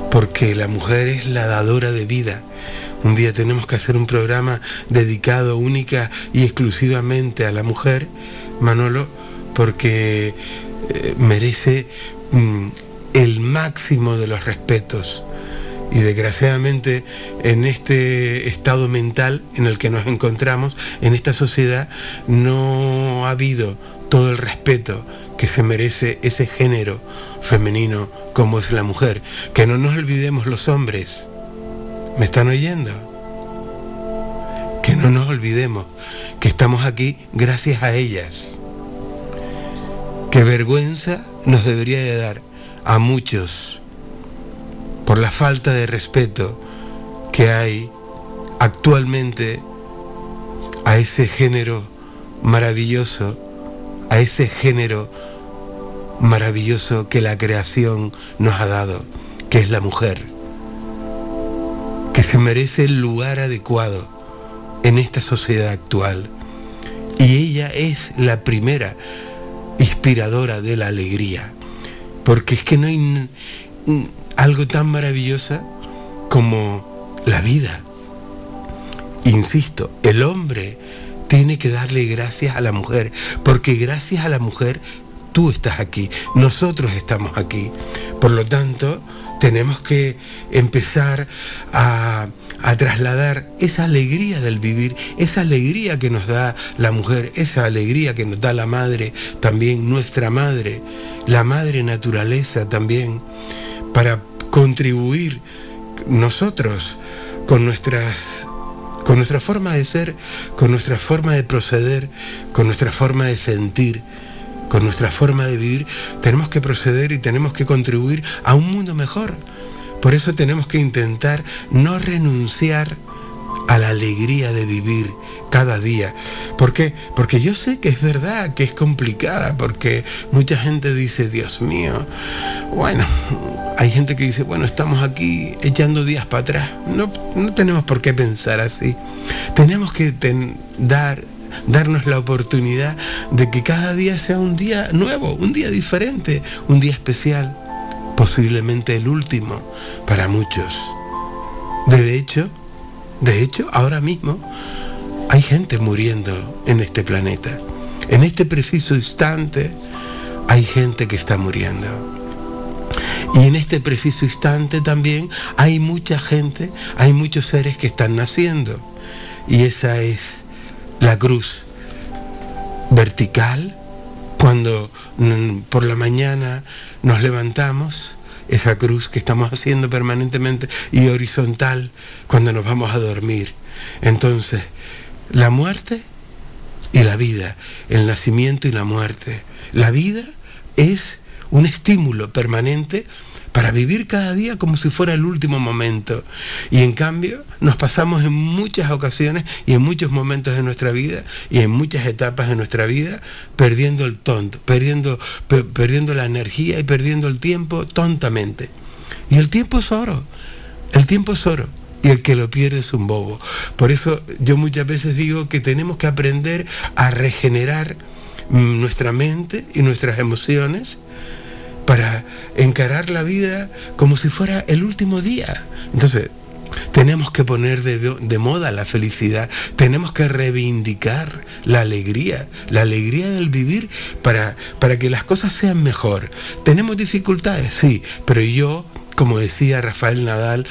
porque la mujer es la dadora de vida. Un día tenemos que hacer un programa dedicado única y exclusivamente a la mujer, Manolo, porque eh, merece mm, el máximo de los respetos. Y desgraciadamente en este estado mental en el que nos encontramos, en esta sociedad, no ha habido todo el respeto que se merece ese género femenino como es la mujer. Que no nos olvidemos los hombres. ¿Me están oyendo? Que no nos olvidemos que estamos aquí gracias a ellas. Qué vergüenza nos debería de dar a muchos por la falta de respeto que hay actualmente a ese género maravilloso, a ese género maravilloso que la creación nos ha dado, que es la mujer, que se merece el lugar adecuado en esta sociedad actual. Y ella es la primera inspiradora de la alegría, porque es que no hay algo tan maravilloso como la vida. Insisto, el hombre tiene que darle gracias a la mujer, porque gracias a la mujer tú estás aquí, nosotros estamos aquí. Por lo tanto, tenemos que empezar a, a trasladar esa alegría del vivir, esa alegría que nos da la mujer, esa alegría que nos da la madre, también nuestra madre, la madre naturaleza también, para contribuir nosotros con nuestras con nuestra forma de ser, con nuestra forma de proceder, con nuestra forma de sentir, con nuestra forma de vivir, tenemos que proceder y tenemos que contribuir a un mundo mejor. Por eso tenemos que intentar no renunciar a la alegría de vivir cada día. ¿Por qué? Porque yo sé que es verdad, que es complicada, porque mucha gente dice, Dios mío, bueno, hay gente que dice, bueno, estamos aquí echando días para atrás. No, no tenemos por qué pensar así. Tenemos que dar darnos la oportunidad de que cada día sea un día nuevo, un día diferente, un día especial, posiblemente el último para muchos. De hecho, de hecho, ahora mismo hay gente muriendo en este planeta. En este preciso instante hay gente que está muriendo. Y en este preciso instante también hay mucha gente, hay muchos seres que están naciendo. Y esa es la cruz vertical, cuando por la mañana nos levantamos, esa cruz que estamos haciendo permanentemente, y horizontal, cuando nos vamos a dormir. Entonces, la muerte y la vida, el nacimiento y la muerte. La vida es un estímulo permanente para vivir cada día como si fuera el último momento. Y en cambio nos pasamos en muchas ocasiones y en muchos momentos de nuestra vida y en muchas etapas de nuestra vida perdiendo el tonto, perdiendo, pe- perdiendo la energía y perdiendo el tiempo tontamente. Y el tiempo es oro, el tiempo es oro. Y el que lo pierde es un bobo. Por eso yo muchas veces digo que tenemos que aprender a regenerar mm, nuestra mente y nuestras emociones para encarar la vida como si fuera el último día. Entonces, tenemos que poner de, moda la felicidad, tenemos que reivindicar la alegría, la alegría del vivir para, para que las cosas sean mejor. ¿Tenemos dificultades? Sí, pero yo, como decía Rafael Nadal,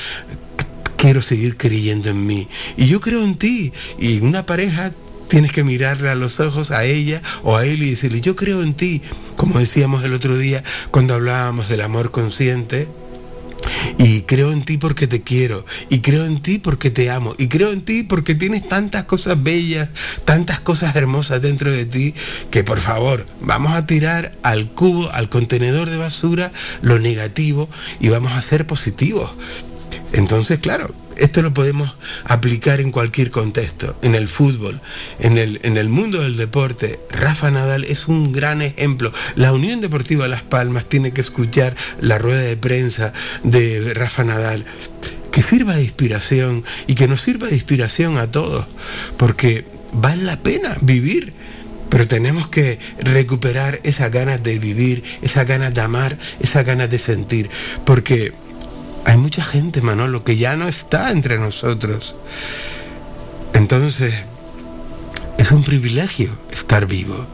quiero seguir creyendo en mí. Y yo creo en ti. Y una pareja tienes que mirarle a los ojos a ella o a él y decirle, yo creo en ti. Como decíamos el otro día cuando hablábamos del amor consciente. Y creo en ti porque te quiero. Y creo en ti porque te amo. Y creo en ti porque tienes tantas cosas bellas, tantas cosas hermosas dentro de ti, que por favor, vamos a tirar al cubo, al contenedor de basura, lo negativo y vamos a ser positivos. Entonces, claro, esto lo podemos aplicar en cualquier contexto, en el fútbol, en el, en el mundo del deporte. Rafa Nadal es un gran ejemplo. La Unión Deportiva Las Palmas tiene que escuchar la rueda de prensa de Rafa Nadal que sirva de inspiración y que nos sirva de inspiración a todos, porque vale la pena vivir. Pero tenemos que recuperar esas ganas de vivir, esas ganas de amar, esas ganas de sentir. Porque hay mucha gente, Manolo, que ya no está entre nosotros. Entonces, es un privilegio estar vivo.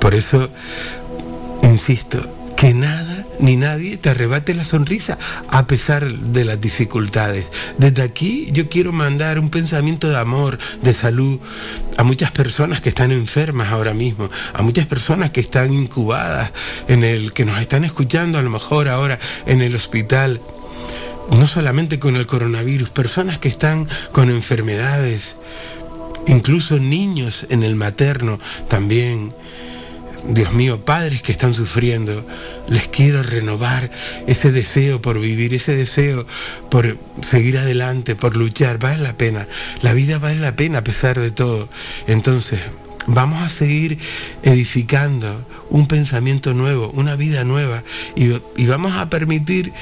Por eso, insisto, que nada ni nadie te arrebate la sonrisa a pesar de las dificultades. Desde aquí yo quiero mandar un pensamiento de amor, de salud a muchas personas que están enfermas ahora mismo, a muchas personas que están incubadas en el que nos están escuchando a lo mejor ahora en el hospital no solamente con el coronavirus, personas que están con enfermedades, incluso niños en el materno también. Dios mío, padres que están sufriendo, les quiero renovar ese deseo por vivir, ese deseo por seguir adelante, por luchar. Vale la pena, la vida vale la pena a pesar de todo. Entonces, vamos a seguir edificando un pensamiento nuevo, una vida nueva y, y vamos a permitir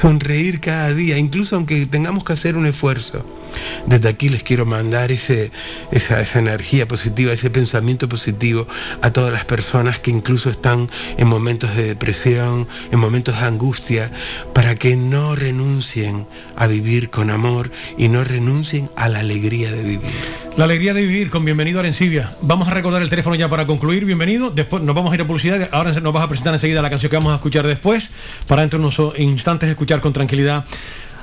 sonreír cada día, incluso aunque tengamos que hacer un esfuerzo. Desde aquí les quiero mandar ese, esa, esa energía positiva, ese pensamiento positivo a todas las personas que incluso están en momentos de depresión, en momentos de angustia, para que no renuncien a vivir con amor y no renuncien a la alegría de vivir. La alegría de vivir con Bienvenido a Arencibia. Vamos a recordar el teléfono ya para concluir. Bienvenido. Después nos vamos a ir a publicidad. Ahora nos vas a presentar enseguida la canción que vamos a escuchar después, para dentro de unos instantes escuchar con tranquilidad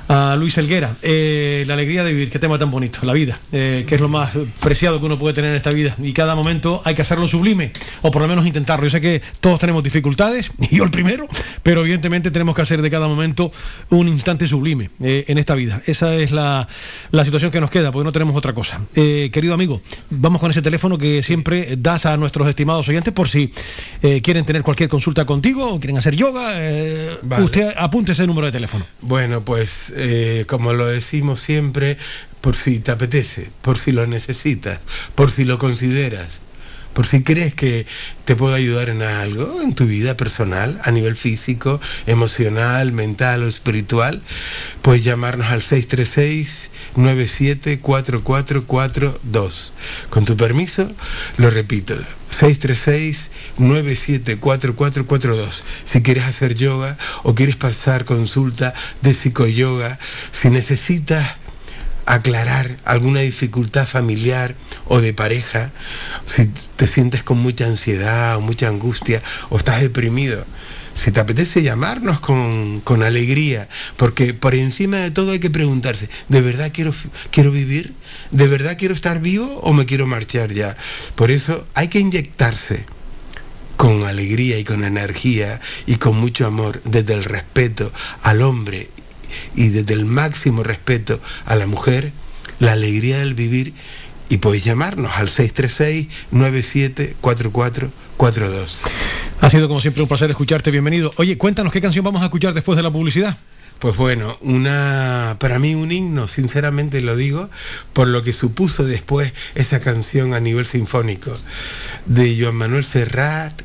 a Luis Elguera. Eh, la alegría de vivir, qué tema tan bonito, la vida, eh, que es lo más preciado que uno puede tener en esta vida. Y cada momento hay que hacerlo sublime, o por lo menos intentarlo. Yo sé que todos tenemos dificultades, y yo el primero, pero evidentemente tenemos que hacer de cada momento un instante sublime eh, en esta vida. Esa es la, la situación que nos queda, porque no tenemos otra cosa. Eh, querido amigo, vamos con ese teléfono que siempre das a nuestros estimados oyentes por si eh, quieren tener cualquier consulta contigo o quieren hacer yoga. eh, Vale. Usted apunte ese número de teléfono. Bueno, pues eh, como lo decimos siempre, por si te apetece, por si lo necesitas, por si lo consideras, por si crees que te puedo ayudar en algo, en tu vida personal, a nivel físico, emocional, mental o espiritual, puedes llamarnos al 636 974442. Con tu permiso, lo repito, 636-974442. Si quieres hacer yoga o quieres pasar consulta de psicoyoga, si necesitas aclarar alguna dificultad familiar o de pareja, si te sientes con mucha ansiedad o mucha angustia o estás deprimido, si te apetece llamarnos con, con alegría, porque por encima de todo hay que preguntarse, ¿de verdad quiero, quiero vivir? ¿De verdad quiero estar vivo o me quiero marchar ya? Por eso hay que inyectarse con alegría y con energía y con mucho amor, desde el respeto al hombre y desde el máximo respeto a la mujer, la alegría del vivir y podéis llamarnos al 636-974442. Ha sido como siempre un placer escucharte, bienvenido. Oye, cuéntanos qué canción vamos a escuchar después de la publicidad. Pues bueno, una para mí un himno, sinceramente lo digo, por lo que supuso después esa canción a nivel sinfónico de Joan Manuel Serrat,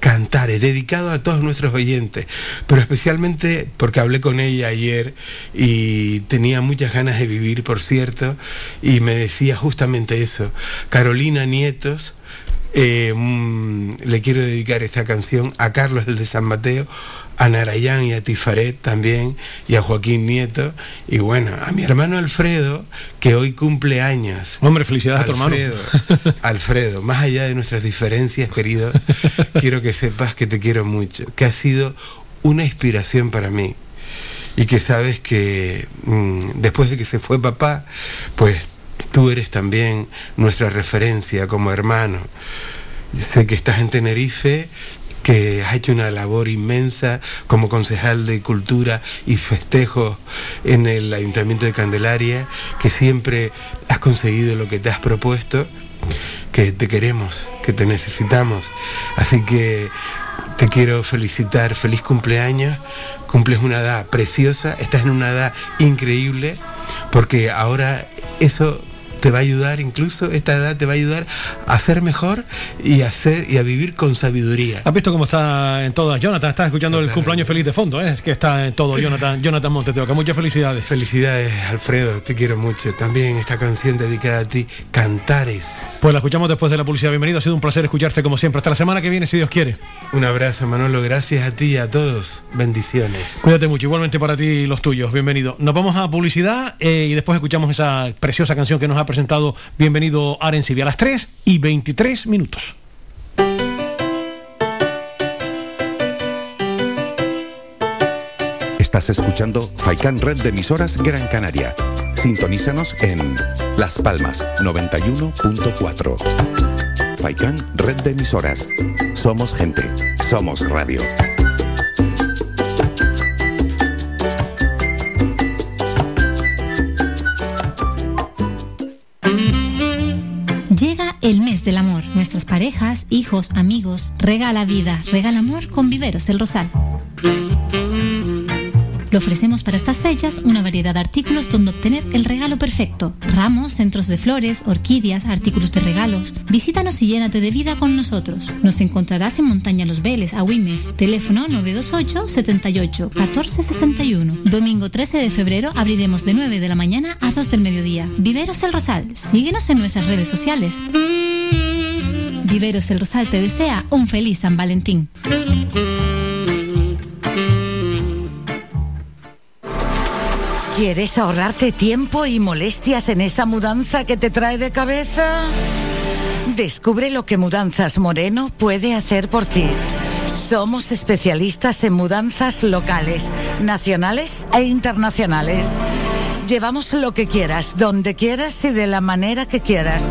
Cantares, dedicado a todos nuestros oyentes, pero especialmente porque hablé con ella ayer y tenía muchas ganas de vivir, por cierto, y me decía justamente eso. Carolina Nietos, eh, mm, le quiero dedicar esta canción a Carlos el de San Mateo, a Narayán y a Tifaret también, y a Joaquín Nieto, y bueno, a mi hermano Alfredo, que hoy cumple años. Hombre, felicidades a tu hermano. Alfredo, Alfredo, más allá de nuestras diferencias, querido, quiero que sepas que te quiero mucho, que has sido una inspiración para mí. Y que sabes que mm, después de que se fue papá, pues tú eres también nuestra referencia como hermano. Sé que estás en Tenerife, que has hecho una labor inmensa como concejal de cultura y festejos en el Ayuntamiento de Candelaria, que siempre has conseguido lo que te has propuesto, que te queremos, que te necesitamos. Así que te quiero felicitar, feliz cumpleaños, cumples una edad preciosa, estás en una edad increíble, porque ahora eso te va a ayudar, incluso esta edad te va a ayudar a ser mejor y a, ser, y a vivir con sabiduría. ¿Has visto cómo está en todas? Jonathan, estás escuchando el cumpleaños feliz de fondo, ¿eh? es que está en todo Jonathan, Jonathan Montes de Oca. Muchas felicidades. Felicidades, Alfredo, te quiero mucho. También esta canción dedicada a ti, Cantares. Pues la escuchamos después de la publicidad. Bienvenido, ha sido un placer escucharte como siempre. Hasta la semana que viene, si Dios quiere. Un abrazo, Manolo, gracias a ti y a todos. Bendiciones. Cuídate mucho, igualmente para ti y los tuyos. Bienvenido. Nos vamos a publicidad eh, y después escuchamos esa preciosa canción que nos ha presentado Bienvenido Arencibia a las 3 y 23 minutos. Estás escuchando Faikan Red de emisoras Gran Canaria. Sintonízanos en Las Palmas 91.4. Faikan Red de emisoras. Somos gente. Somos radio. Nuestras parejas, hijos, amigos, regala vida, regala amor con Viveros El Rosal. Le ofrecemos para estas fechas una variedad de artículos donde obtener el regalo perfecto. Ramos, centros de flores, orquídeas, artículos de regalos. Visítanos y llénate de vida con nosotros. Nos encontrarás en Montaña Los Veles, Agüimes. Teléfono 928 78 14 61. Domingo 13 de febrero abriremos de 9 de la mañana a 2 del mediodía. Viveros El Rosal. Síguenos en nuestras redes sociales. Viveros El Rosal te desea un feliz San Valentín. ¿Quieres ahorrarte tiempo y molestias en esa mudanza que te trae de cabeza? Descubre lo que Mudanzas Moreno puede hacer por ti. Somos especialistas en mudanzas locales, nacionales e internacionales. Llevamos lo que quieras, donde quieras y de la manera que quieras,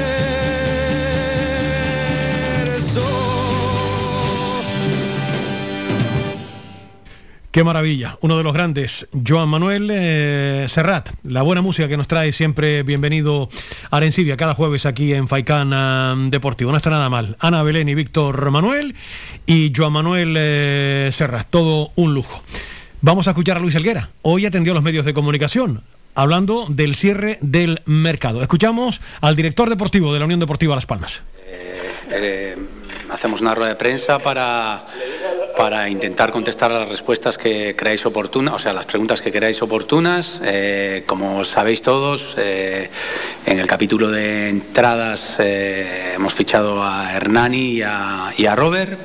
Qué maravilla, uno de los grandes, Joan Manuel eh, Serrat, la buena música que nos trae siempre bienvenido a Arencibia cada jueves aquí en Faicán Deportivo, no está nada mal. Ana Belén y Víctor Manuel y Joan Manuel eh, Serrat, todo un lujo. Vamos a escuchar a Luis Elguera, hoy atendió a los medios de comunicación hablando del cierre del mercado. Escuchamos al director deportivo de la Unión Deportiva Las Palmas. Eh, hacemos una rueda de prensa para, para intentar contestar las respuestas que creáis oportunas, o sea, las preguntas que creáis oportunas. Eh, como sabéis todos, eh, en el capítulo de entradas eh, hemos fichado a Hernani y a, Robert.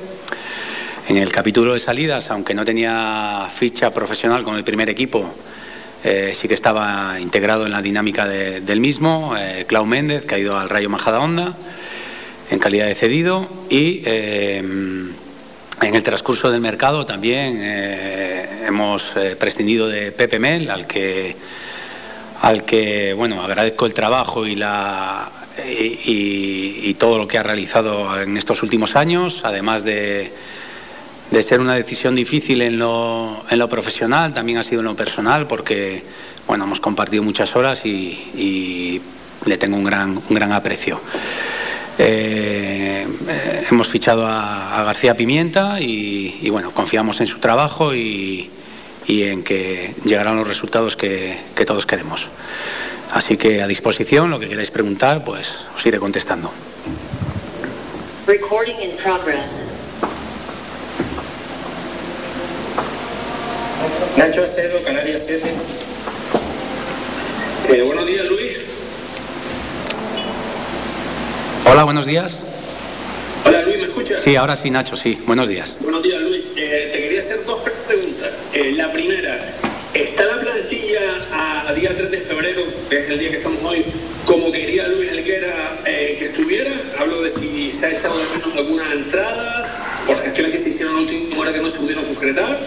En el capítulo de salidas, aunque no tenía ficha profesional con el primer equipo, sí que estaba integrado en la dinámica de- del mismo, eh, Clau Méndez, que ha ido al Rayo Majadahonda en calidad de cedido y en el transcurso del mercado también eh, hemos eh, prescindido de Pepe Mel, al que, al que bueno, agradezco el trabajo y, todo lo que ha realizado en estos últimos años, además de, de ser una decisión difícil en lo, en lo profesional, también ha sido en lo personal, porque bueno, hemos compartido muchas horas y, y le tengo un gran, un gran aprecio. Eh, hemos fichado a, a García Pimienta y, y, bueno, confiamos en su trabajo y, y en que llegarán los resultados que, que todos queremos. Así que a disposición, lo que queráis preguntar, pues os iré contestando. Recording in progress. Nacho Acedo, Canarias 7. Eh, buenos días, Luis. Hola, buenos días. Hola, Luis, ¿me escuchas? Sí, ahora sí, Nacho, sí. Buenos días. Buenos días, Luis. Eh, te quería hacer dos preguntas. Eh, la primera, ¿está la plantilla a, a día 3 de febrero, que es el día que estamos hoy, como quería Luis Elguera eh, que estuviera? Hablo de si se ha echado de menos alguna entrada, por gestiones que se hicieron la última hora que no se pudieron concretar.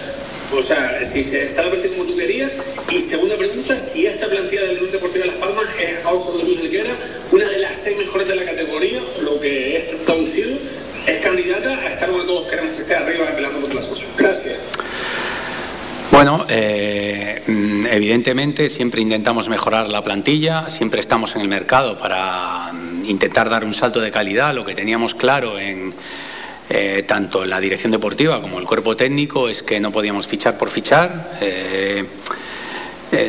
O sea, si se está la plantilla como tú querías. Y segunda pregunta, si esta plantilla del Unión Deportiva de Las Palmas es, a ojos de Luis Elguera, una de las seis mejores de la categoría, lo que es traducido, es candidata a estar donde todos queremos que esté arriba por la asociación. Gracias. Bueno, eh, mm, evidentemente siempre intentamos mejorar la plantilla, siempre estamos en el mercado para mm, intentar dar un salto de calidad. Lo que teníamos claro en eh, tanto la dirección deportiva como el cuerpo técnico es que no podíamos fichar por fichar. Eh,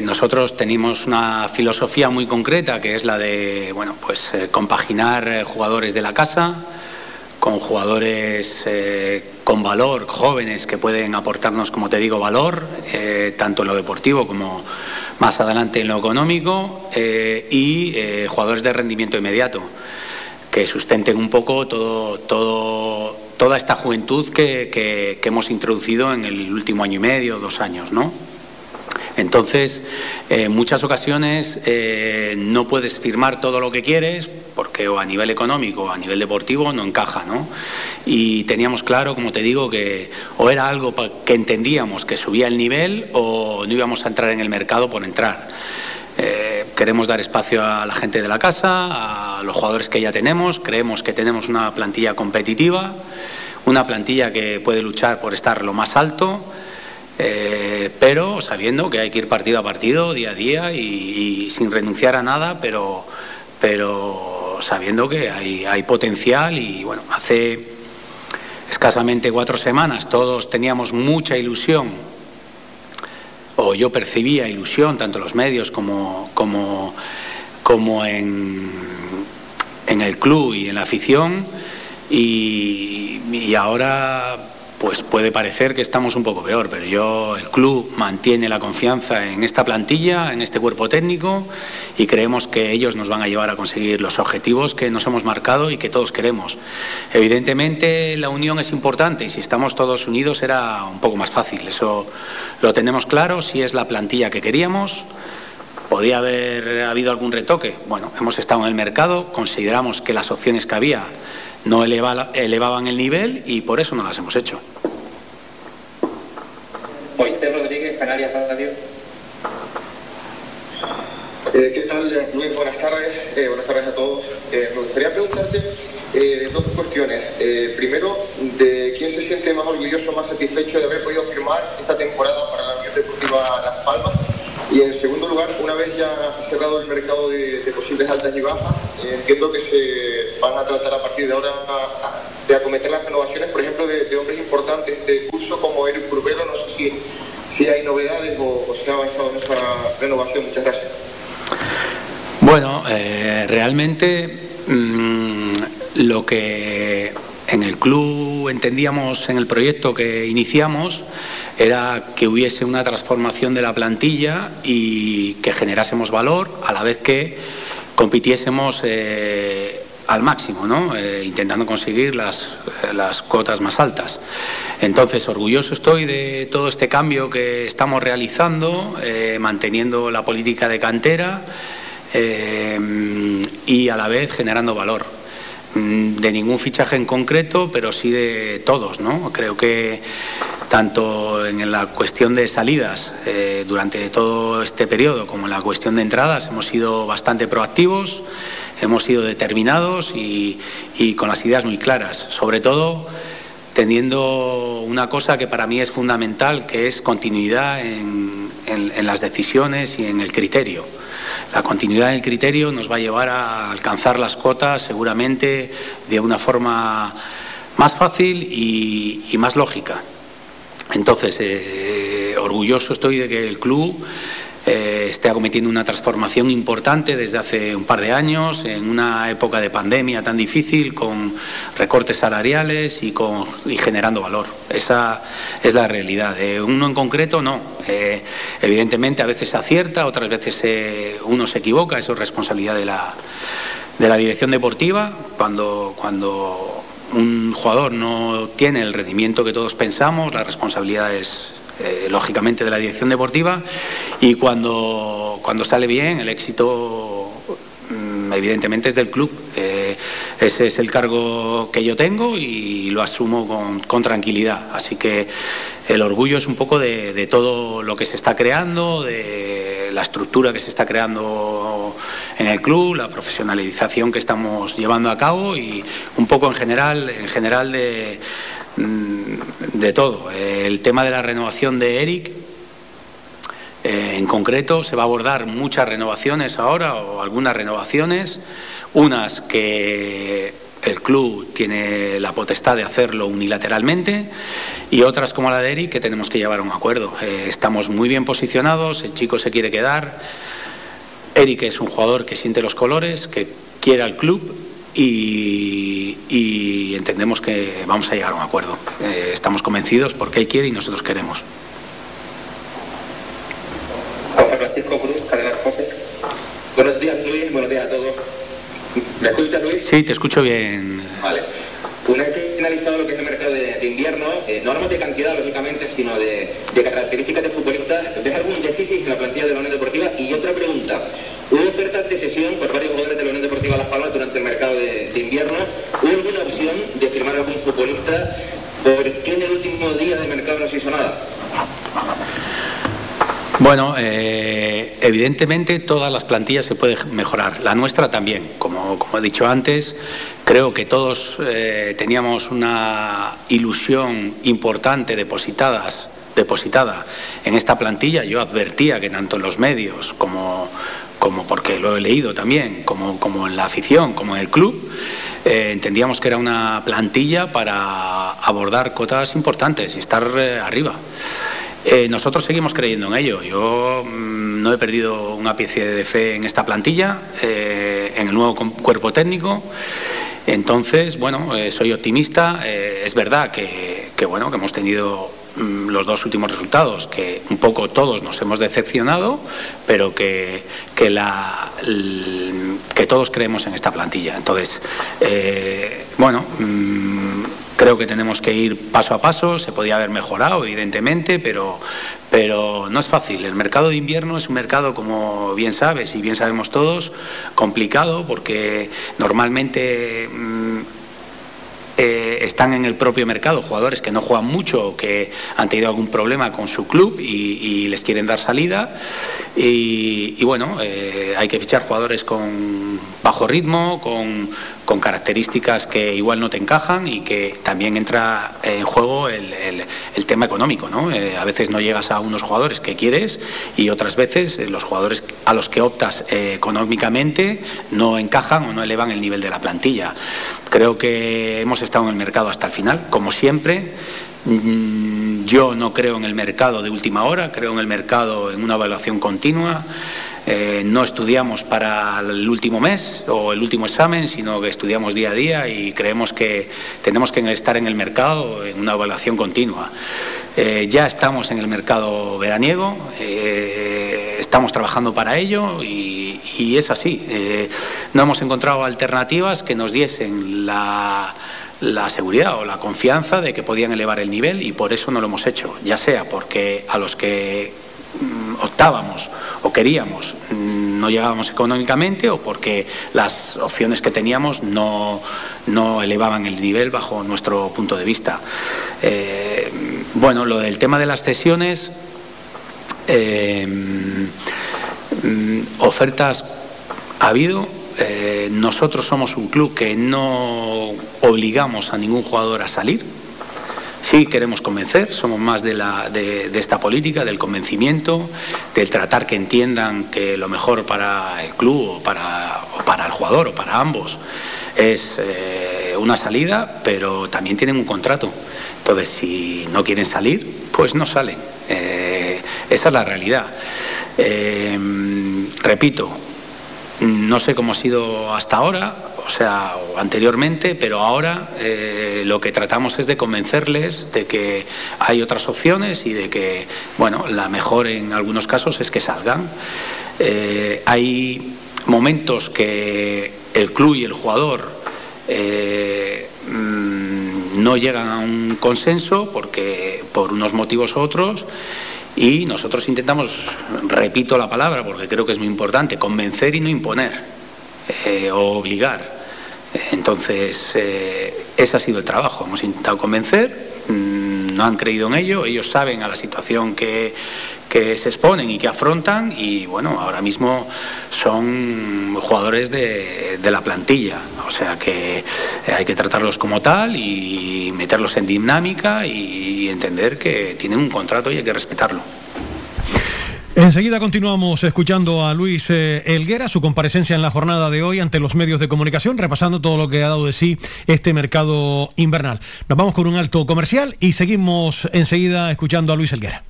nosotros tenemos una filosofía muy concreta que es la de bueno, pues, compaginar jugadores de la casa con jugadores con valor, jóvenes que pueden aportarnos, como te digo, valor, tanto en lo deportivo como más adelante en lo económico, y jugadores de rendimiento inmediato, que sustenten un poco todo, toda esta juventud que, que hemos introducido en el último año y medio, dos años, ¿no? Entonces, en muchas ocasiones eh, no puedes firmar todo lo que quieres porque o a nivel económico o a nivel deportivo no encaja, ¿no? Y teníamos claro, como te digo, que o era algo que entendíamos que subía el nivel o no íbamos a entrar en el mercado por entrar. Eh, queremos dar espacio a la gente de la casa, a los jugadores que ya tenemos, creemos que tenemos una plantilla competitiva, una plantilla que puede luchar por estar lo más alto eh, pero sabiendo que hay que ir partido a partido, día a día y, sin renunciar a nada, pero, pero sabiendo que hay, hay potencial y bueno, hace escasamente cuatro semanas todos teníamos mucha ilusión o yo percibía ilusión, tanto en los medios como, como, como en, en, el club y en la afición, y, y ahora pues puede parecer que estamos un poco peor, pero yo, el club mantiene la confianza en esta plantilla, en este cuerpo técnico y creemos que ellos nos van a llevar a conseguir los objetivos que nos hemos marcado y que todos queremos. Evidentemente la unión es importante y si estamos todos unidos será un poco más fácil, eso lo tenemos claro, si es la plantilla que queríamos. ¿Podía haber habido algún retoque? Bueno, hemos estado en el mercado, consideramos que las opciones que había no elevaban el nivel y por eso no las hemos hecho. Moisés Rodríguez, Canarias Radio. Eh, ¿Qué tal, Luis? Buenas tardes. Eh, buenas tardes a todos. Eh, me gustaría preguntarte dos cuestiones. primero, de quién se siente más orgulloso, más satisfecho de haber podido firmar esta temporada para la Unión Deportiva Las Palmas. Y en segundo lugar, una vez ya cerrado el mercado de, posibles altas y bajas, entiendo que se van a tratar a partir de ahora de acometer las renovaciones, por ejemplo, de, hombres importantes de curso como Eric Curbelo. No sé si, si hay novedades o, o se ha avanzado en esa renovación. Muchas gracias. Bueno, eh, realmente mm, lo que en el club entendíamos en el proyecto que iniciamos era que hubiese una transformación de la plantilla y que generásemos valor a la vez que compitiésemos eh, al máximo. Eh, intentando conseguir las, las, cuotas más altas. Entonces, orgulloso estoy de todo este cambio que estamos realizando, manteniendo la política de cantera eh, y a la vez generando valor. Mm, de ningún fichaje en concreto, pero sí de todos. Creo que tanto en la cuestión de salidas eh, durante todo este periodo como en la cuestión de entradas hemos sido bastante proactivos, hemos sido determinados y, con las ideas muy claras. Sobre todo teniendo una cosa que para mí es fundamental, que es continuidad en las decisiones y en el criterio. La continuidad del criterio nos va a llevar a alcanzar las cotas seguramente de una forma más fácil y, más lógica. Entonces, eh, orgulloso estoy de que el club eh, esté acometiendo una transformación importante desde hace un par de años, en una época de pandemia tan difícil, con recortes salariales y, con, generando valor. Esa es la realidad. uno en concreto no. Eh, evidentemente a veces se acierta, otras veces uno se equivoca, eso es responsabilidad de la, de la dirección deportiva. Cuando, cuando un jugador no tiene el rendimiento que todos pensamos, la responsabilidad es eh, lógicamente de la dirección deportiva y cuando, cuando sale bien el éxito mm, evidentemente es del club. Eh, ese es el cargo que yo tengo y lo asumo con, tranquilidad. Así que el orgullo es un poco de, todo lo que se está creando, de la estructura que se está creando en el club, la profesionalización que estamos llevando a cabo y un poco en general, en general de Mm, de todo. El tema de la renovación de Eric, eh, en concreto, se va a abordar muchas renovaciones ahora o algunas renovaciones, unas que el club tiene la potestad de hacerlo unilateralmente y otras como la de Eric que tenemos que llevar a un acuerdo. Eh, estamos muy bien posicionados, el chico se quiere quedar. Eric es un jugador que siente los colores, que quiere al club y, entendemos que vamos a llegar a un acuerdo. Eh, estamos convencidos porque él quiere y nosotros queremos. Francisco Cruz. Buenos días Luis, buenos días a todos. ¿Me escuchas Luis? Sí, te escucho bien. Vale. Una vez finalizado lo que es el mercado de, de invierno, eh, no hablamos de cantidad, lógicamente, sino de, de características de futbolistas, ¿ves algún déficit en la plantilla de la Unión Deportiva? Y otra pregunta, ¿hubo ofertas de sesión por varios jugadores de la Unión Deportiva Las Palmas durante el mercado de, de invierno? ¿Hubo alguna opción de firmar algún futbolista? ¿Por qué en el último día de mercado no se hizo nada? Bueno, eh, evidentemente todas las plantillas se pueden mejorar, la nuestra también. Como, como he dicho antes, creo que todos eh, teníamos una ilusión importante depositadas, depositada en esta plantilla. Yo advertía que tanto en los medios como, como porque lo he leído también, como, como en la afición, como en el club, eh, entendíamos que era una plantilla para abordar cotas importantes y estar arriba. Eh, nosotros seguimos creyendo en ello. Yo mm, no he perdido una pieza de fe en esta plantilla, eh, en el nuevo cuerpo técnico. Entonces, bueno, eh, soy optimista. Es verdad que, bueno, que hemos tenido mm, los dos últimos resultados, que un poco todos nos hemos decepcionado, pero que, que, la, que todos creemos en esta plantilla. Entonces, bueno, mm, creo que tenemos que ir paso a paso. Se podía haber mejorado, evidentemente, pero, pero no es fácil. El mercado de invierno es un mercado, como bien sabes y bien sabemos todos, complicado porque normalmente mm, eh, están en el propio mercado jugadores que no juegan mucho que han tenido algún problema con su club y, les quieren dar salida. Y, y bueno, eh, hay que fichar jugadores con bajo ritmo, con, con características que igual no te encajan y que también entra en juego el, tema económico. ¿no? Eh, a veces no llegas a unos jugadores que quieres y otras veces los jugadores a los que optas eh, económicamente no encajan o no elevan el nivel de la plantilla. Creo que hemos estado en el mercado hasta el final, como siempre. Mm, Yo no creo en el mercado de última hora, creo en el mercado en una evaluación continua. Eh, no estudiamos para el último mes o el último examen, sino que estudiamos día a día y creemos que tenemos que estar en el mercado en una evaluación continua. Eh, ya estamos en el mercado veraniego, eh, estamos trabajando para ello y, es así. No hemos encontrado alternativas que nos diesen la la seguridad o la confianza de que podían elevar el nivel y por eso no lo hemos hecho, ya sea porque a los que mm, optábamos o queríamos mm, no llegábamos económicamente o porque las opciones que teníamos no, no elevaban el nivel bajo nuestro punto de vista. Eh, bueno, lo del tema de las cesiones, eh, mm, ofertas ha habido. Eh, nosotros somos un club que no obligamos a ningún jugador a salir. Sí queremos convencer, somos más de, la, de, esta política, del convencimiento, del tratar que entiendan que lo mejor para el club o para, o para el jugador o para ambos es eh, una salida, pero también tienen un contrato. Entonces, si no quieren salir, pues no salen. Eh, esa es la realidad. Eh, repito, no sé cómo ha sido hasta ahora, o sea, anteriormente, pero ahora eh, lo que tratamos es de convencerles de que hay otras opciones y de que, bueno, la mejor en algunos casos es que salgan. Eh, hay momentos que el club y el jugador eh, mm, no llegan a un consenso porque por unos motivos u otros y nosotros intentamos, repito la palabra porque creo que es muy importante, convencer y no imponer eh, o obligar. Entonces, eh, ese ha sido el trabajo. Hemos intentado convencer, mm, no han creído en ello, ellos saben a la situación que, que se exponen y que afrontan y bueno, ahora mismo son jugadores de, de la plantilla, o sea que hay que tratarlos como tal y meterlos en dinámica y entender que tienen un contrato y hay que respetarlo. Enseguida continuamos escuchando a Luis eh, Elguera, su comparecencia en la jornada de hoy ante los medios de comunicación, repasando todo lo que ha dado de sí este mercado invernal. Nos vamos con un alto comercial y seguimos enseguida escuchando a Luis Elguera.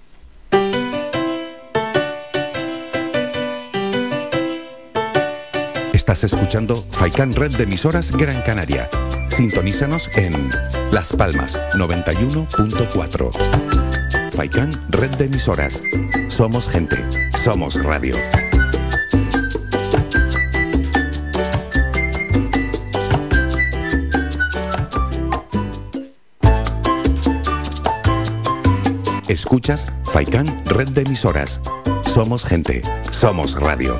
Estás escuchando Faikan Red de emisoras Gran Canaria. Sintonízanos en Las Palmas 91.4. Faikan Red de emisoras. Somos gente. Somos radio. Escuchas Faikan Red de emisoras. Somos gente. Somos radio.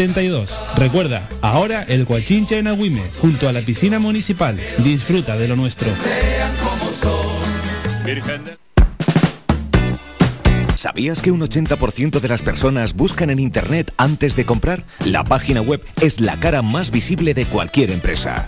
72. Recuerda, ahora el Coachincha en Agüimes, junto a la piscina municipal. Disfruta de lo nuestro. ¿Sabías que un 80% de las personas buscan en Internet antes de comprar? La página web es la cara más visible de cualquier empresa.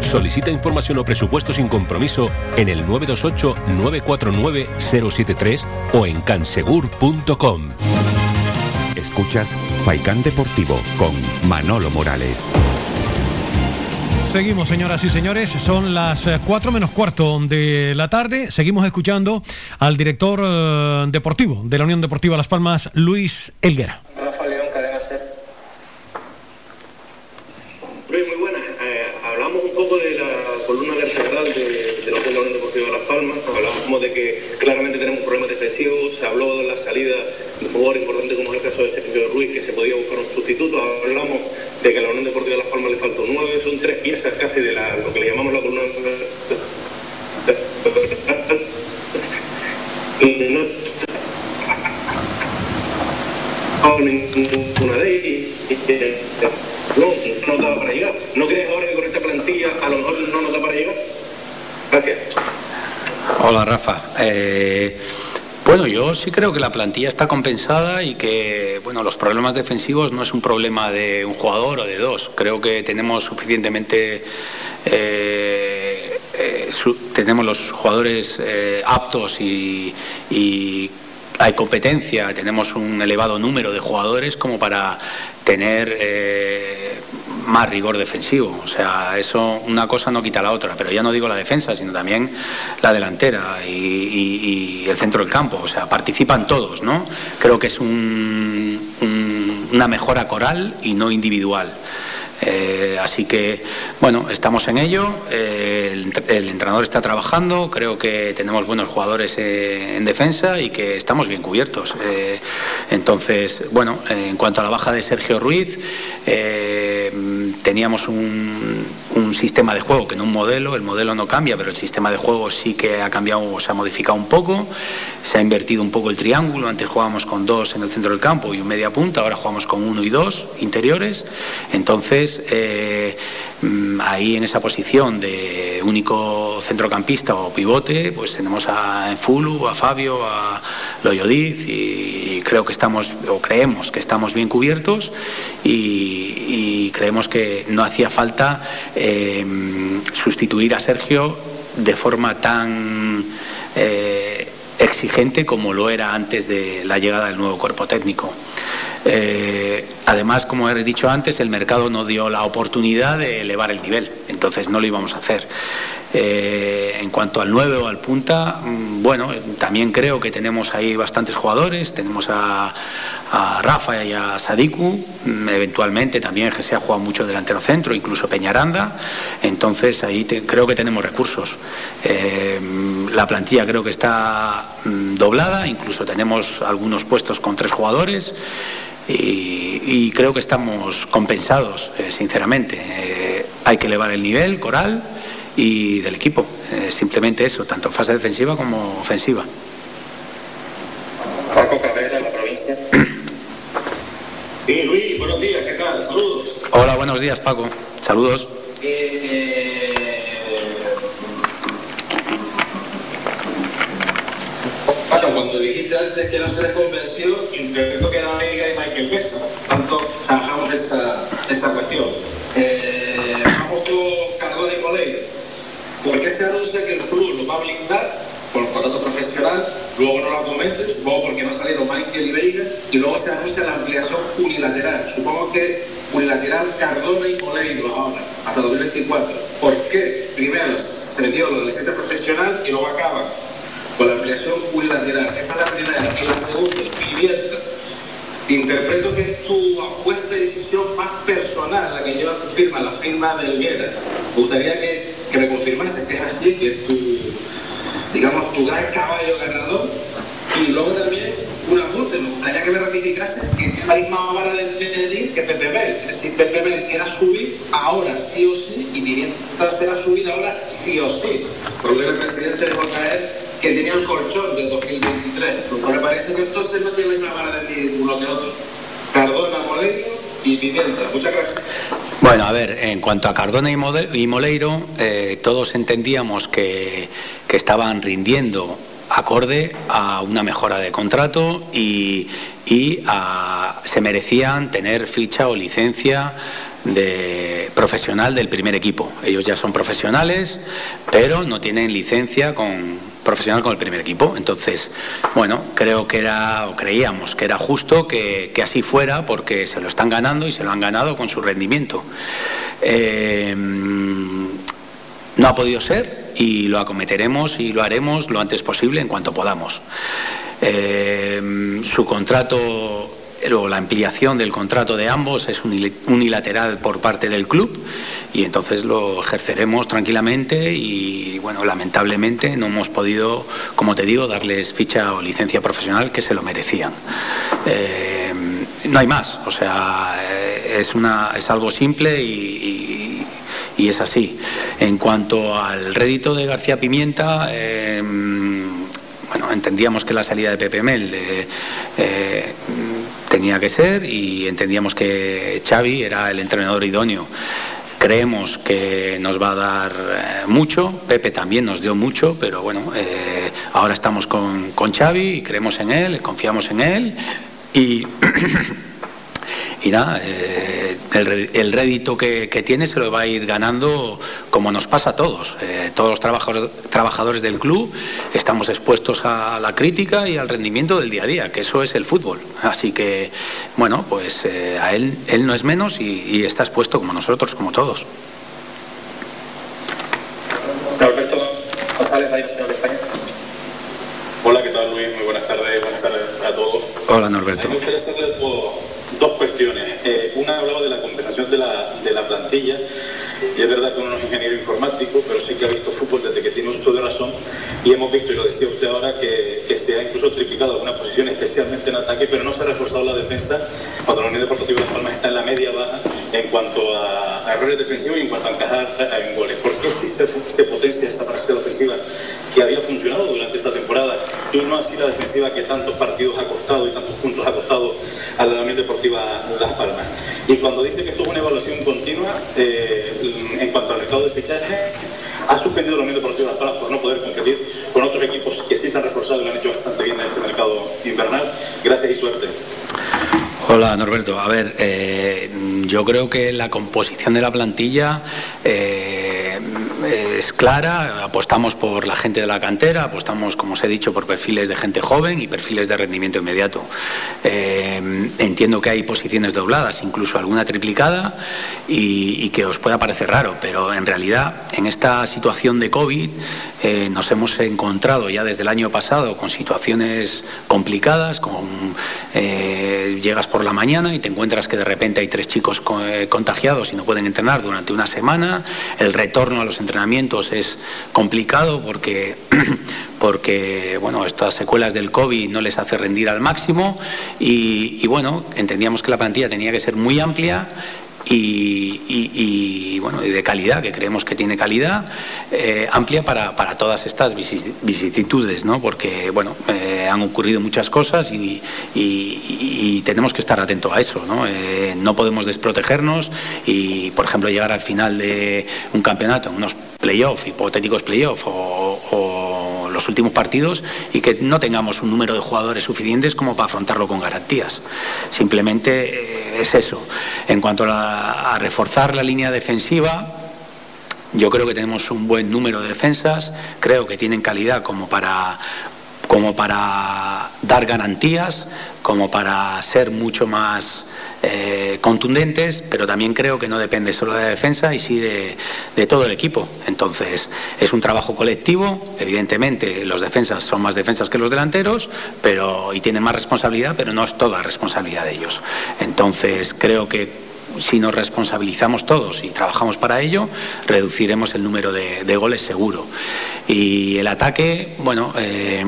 Solicita información o presupuesto sin compromiso en el 928-949-073 o en cansegur.com. Escuchas Faikán Deportivo con Manolo Morales. Seguimos, señoras y señores. Son las 4 menos cuarto de la tarde. Seguimos escuchando al director eh, deportivo de la Unión Deportiva Las Palmas, Luis Elguera. Rafa León, Cadena Ser. Luis, muy buenas. Eh, hablamos un poco de la columna vertebral de, de lo que es la Palmas. Hablábamos de que claramente tenemos problemas defensivos. Se habló de la salida de un jugador importante como es el caso de Sergio Ruiz, que se podía buscar un sustituto. Hablamos de que a la Unión Deportiva Las Palmas le faltó nueve. Son tres piezas casi de lo que le llamamos la columna no ninguna de ellas no, no nos da para llegar. ¿No crees ahora que con esta plantilla a lo mejor no nos da para llegar? Gracias. Hola Rafa. Eh, bueno, yo sí creo que la plantilla está compensada y que bueno, los problemas defensivos no es un problema de un jugador o de dos. Creo que tenemos suficientemente eh, eh, tenemos los jugadores aptos y, hay competencia, tenemos un elevado número de jugadores como para tener más rigor defensivo. O sea, eso una cosa no quita la otra, pero ya no digo la defensa, sino también la delantera y, el centro del campo. O sea, participan todos, ¿no? Creo que es un- un- una mejora coral y no individual. Eh, así que, bueno, estamos en ello. Eh, el, entrenador está trabajando. Creo que tenemos buenos jugadores eh, en defensa y que estamos bien cubiertos. entonces, bueno, en cuanto a la baja de Sergio Ruiz, teníamos un, un, sistema de juego que no un modelo. El modelo no cambia, pero el sistema de juego sí que ha cambiado, se ha modificado un poco. Se ha invertido un poco el triángulo. Antes jugábamos con dos en el centro del campo y un media punta. Ahora jugamos con uno y dos interiores. Entonces, eh, ahí en esa posición de único centrocampista o pivote, pues tenemos a Enfulu, a Fabio, a Loyodiz y creo que estamos, o creemos que estamos bien cubiertos y, creemos que no hacía falta eh, sustituir a Sergio de forma tan eh, exigente como lo era antes de la llegada del nuevo cuerpo técnico. Eh, además, como he dicho antes, el mercado no dio la oportunidad de elevar el nivel, entonces no lo íbamos a hacer. Eh, en cuanto al 9 o al punta, mm, bueno, también creo que tenemos ahí bastantes jugadores, tenemos a, Rafa y a Sadiku, mm, eventualmente también se ha jugado mucho delantero centro, incluso Peñaranda, entonces ahí creo que tenemos recursos. Eh, la plantilla creo que está mm, doblada, incluso tenemos algunos puestos con tres jugadores y, creo que estamos compensados, eh, sinceramente. Eh, hay que elevar el nivel coral y del equipo. Eh, simplemente eso, tanto en fase defensiva como ofensiva. Paco Cabrera, la provincia. Sí, Luis, buenos días, ¿qué tal? Saludos. Hola, buenos días, Paco. Saludos. Cuando dijiste antes que no se les convenció, interpreto que era Vega y Michael Mesa. Tanto trabajamos esta, esta cuestión. Eh, vamos con Cardona y Moleiro. ¿Por qué se anuncia que el club lo va a blindar con el contrato profesional? Luego no lo comenten, supongo porque no salieron Michael y Veiga, y luego se anuncia la ampliación unilateral. Supongo que unilateral Cardona y Moleiro ahora, hasta 2024. ¿Por qué? Primero se dio lo de licencia profesional y luego acaba con la ampliación unilateral. Esa es la primera. Y la segunda, vivienda. Interpreto que es tu apuesta y decisión más personal la que lleva tu firma, la firma de Elguera. Me gustaría que, que me confirmase que es así, que es tu, digamos, tu gran caballo ganador. Y luego también un apunte, me gustaría que me ratificase que tiene la misma vara de medir que Mel. Es decir, Mel era subir ahora sí o sí y Vivienda será subir ahora sí o sí. Porque el presidente dejó caer que tenía el colchón de 2023. me parece que entonces no tiene misma vara de uno que otro. Cardona, Moleiro y Pimienta. Muchas gracias. Bueno, a ver, en cuanto a Cardona y Moleiro, eh, todos entendíamos que, que estaban rindiendo acorde a una mejora de contrato y, y se merecían tener ficha o licencia de profesional del primer equipo. Ellos ya son profesionales, pero no tienen licencia con profesional con el primer equipo. Entonces, bueno, creo que era, o creíamos que era justo que, así fuera, porque se lo están ganando y se lo han ganado con su rendimiento. Eh, no ha podido ser y lo acometeremos y lo haremos lo antes posible en cuanto podamos. Eh, su contrato la ampliación del contrato de ambos es unilateral por parte del club y entonces lo ejerceremos tranquilamente y bueno, lamentablemente no hemos podido, como te digo, darles ficha o licencia profesional que se lo merecían. Eh, no hay más, o sea, eh, es, una, es algo simple y, es así. En cuanto al rédito de García Pimienta, eh, bueno, entendíamos que la salida de Pepe Mel tenía que ser y entendíamos que Xavi era el entrenador idóneo. Creemos que nos va a dar eh, mucho, Pepe también nos dio mucho, pero bueno, eh, ahora estamos con, con Xavi y creemos en él, confiamos en él y y nada, eh, el, rédito que, tiene se lo va a ir ganando como nos pasa a todos. Eh, todos los trabajadores, del club estamos expuestos a la crítica y al rendimiento del día a día, que eso es el fútbol. Así que, bueno, pues eh, a él, él no es menos y, está expuesto como nosotros, como todos. Hola, ¿qué tal Luis? Muy buenas tardes, buenas tardes a todos. Hola Norberto dos cuestiones. Eh, una hablaba de la compensación de la, de la plantilla. Y es verdad que uno no es ingeniero informático, pero sí que ha visto fútbol desde que tiene uso de razón. Y hemos visto, y lo decía usted ahora, que, que se ha incluso triplicado alguna posición, especialmente en ataque, pero no se ha reforzado la defensa cuando la Unión Deportiva Las Palmas está en la media baja en cuanto a, a errores defensivos y en cuanto a encajar en goles. ¿Por qué sí se, se potencia esa parcela ofensiva que había funcionado durante esta temporada y no así la defensiva que tantos partidos ha costado y tantos puntos ha costado a la Unión Deportiva Las Palmas? Y cuando dice que esto es una evaluación continua, eh, en cuanto al mercado de fichaje, ha suspendido la Unión Deportiva Las por no poder competir con otros equipos que sí se han reforzado y lo han hecho bastante bien en este mercado invernal. Gracias y suerte. Hola Norberto, a ver, eh, yo creo que la composición de la plantilla eh, es clara, apostamos por la gente de la cantera, apostamos, como os he dicho, por perfiles de gente joven y perfiles de rendimiento inmediato. Eh, entiendo que hay posiciones dobladas, incluso alguna triplicada, y, que os pueda parecer raro, pero en realidad en esta situación de COVID eh, nos hemos encontrado ya desde el año pasado con situaciones complicadas, eh, llegas por la mañana y te encuentras que de repente hay tres chicos eh, contagiados y no pueden entrenar durante una semana, el retorno a los entrenamientos es complicado porque porque bueno, estas secuelas del COVID no les hace rendir al máximo y, y bueno, entendíamos que la plantilla tenía que ser muy amplia y, bueno, de calidad, que creemos que tiene calidad, eh, amplia para, para, todas estas vicisitudes, ¿no? porque bueno, eh, han ocurrido muchas cosas y, y, tenemos que estar atentos a eso. ¿no? Eh, no podemos desprotegernos y, por ejemplo, llegar al final de un campeonato, unos playoffs, hipotéticos playoffs o, o los últimos partidos y que no tengamos un número de jugadores suficientes como para afrontarlo con garantías. Simplemente eh, es eso. En cuanto a, reforzar la línea defensiva, yo creo que tenemos un buen número de defensas, creo que tienen calidad como para como para dar garantías, como para ser mucho más eh, contundentes, pero también creo que no depende solo de la defensa y sí de, todo el equipo. Entonces, es un trabajo colectivo, evidentemente los defensas son más defensas que los delanteros, pero y tienen más responsabilidad, pero no es toda responsabilidad de ellos. Entonces, creo que si nos responsabilizamos todos y trabajamos para ello, reduciremos el número de, de goles seguro. Y el ataque, bueno, eh,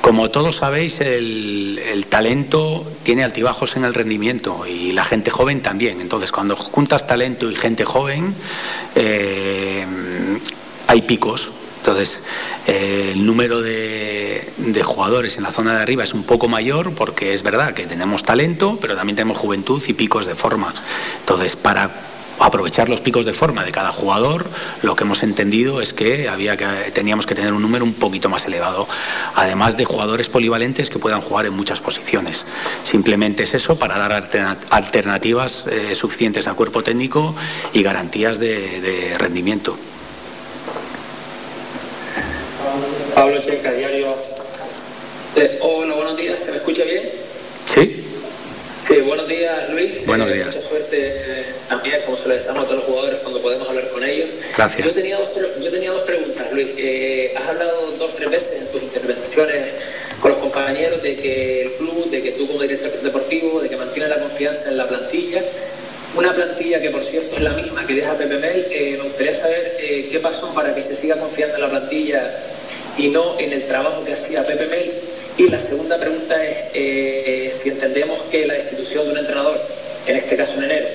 como todos sabéis, el, talento tiene altibajos en el rendimiento y la gente joven también. Entonces, cuando juntas talento y gente joven, eh, hay picos. Entonces, eh, el número de, jugadores en la zona de arriba es un poco mayor porque es verdad que tenemos talento, pero también tenemos juventud y picos de forma. Entonces, para aprovechar los picos de forma de cada jugador, lo que hemos entendido es que, había que teníamos que tener un número un poquito más elevado, además de jugadores polivalentes que puedan jugar en muchas posiciones. Simplemente es eso para dar alternativas eh, suficientes al cuerpo técnico y garantías de, de rendimiento. Pablo Checa, diario. Eh, hola, buenos días, ¿se me escucha bien? Sí. Sí, buenos días Luis. Buenos eh, días. Mucha suerte eh, también, como se lo deseamos a todos los jugadores cuando podemos hablar con ellos. Gracias. Yo tenía dos, yo tenía dos preguntas, Luis. Eh, has hablado dos tres veces en tus intervenciones con los compañeros de que el club, de que tú como director deportivo, de que mantiene la confianza en la plantilla. Una plantilla que por cierto es la misma que deja. Eh, me gustaría saber qué pasó para que se siga confiando en la plantilla y no en el trabajo que hacía Pepe Mel. Y la segunda pregunta es eh, si entendemos que la destitución de un entrenador, en este caso en enero,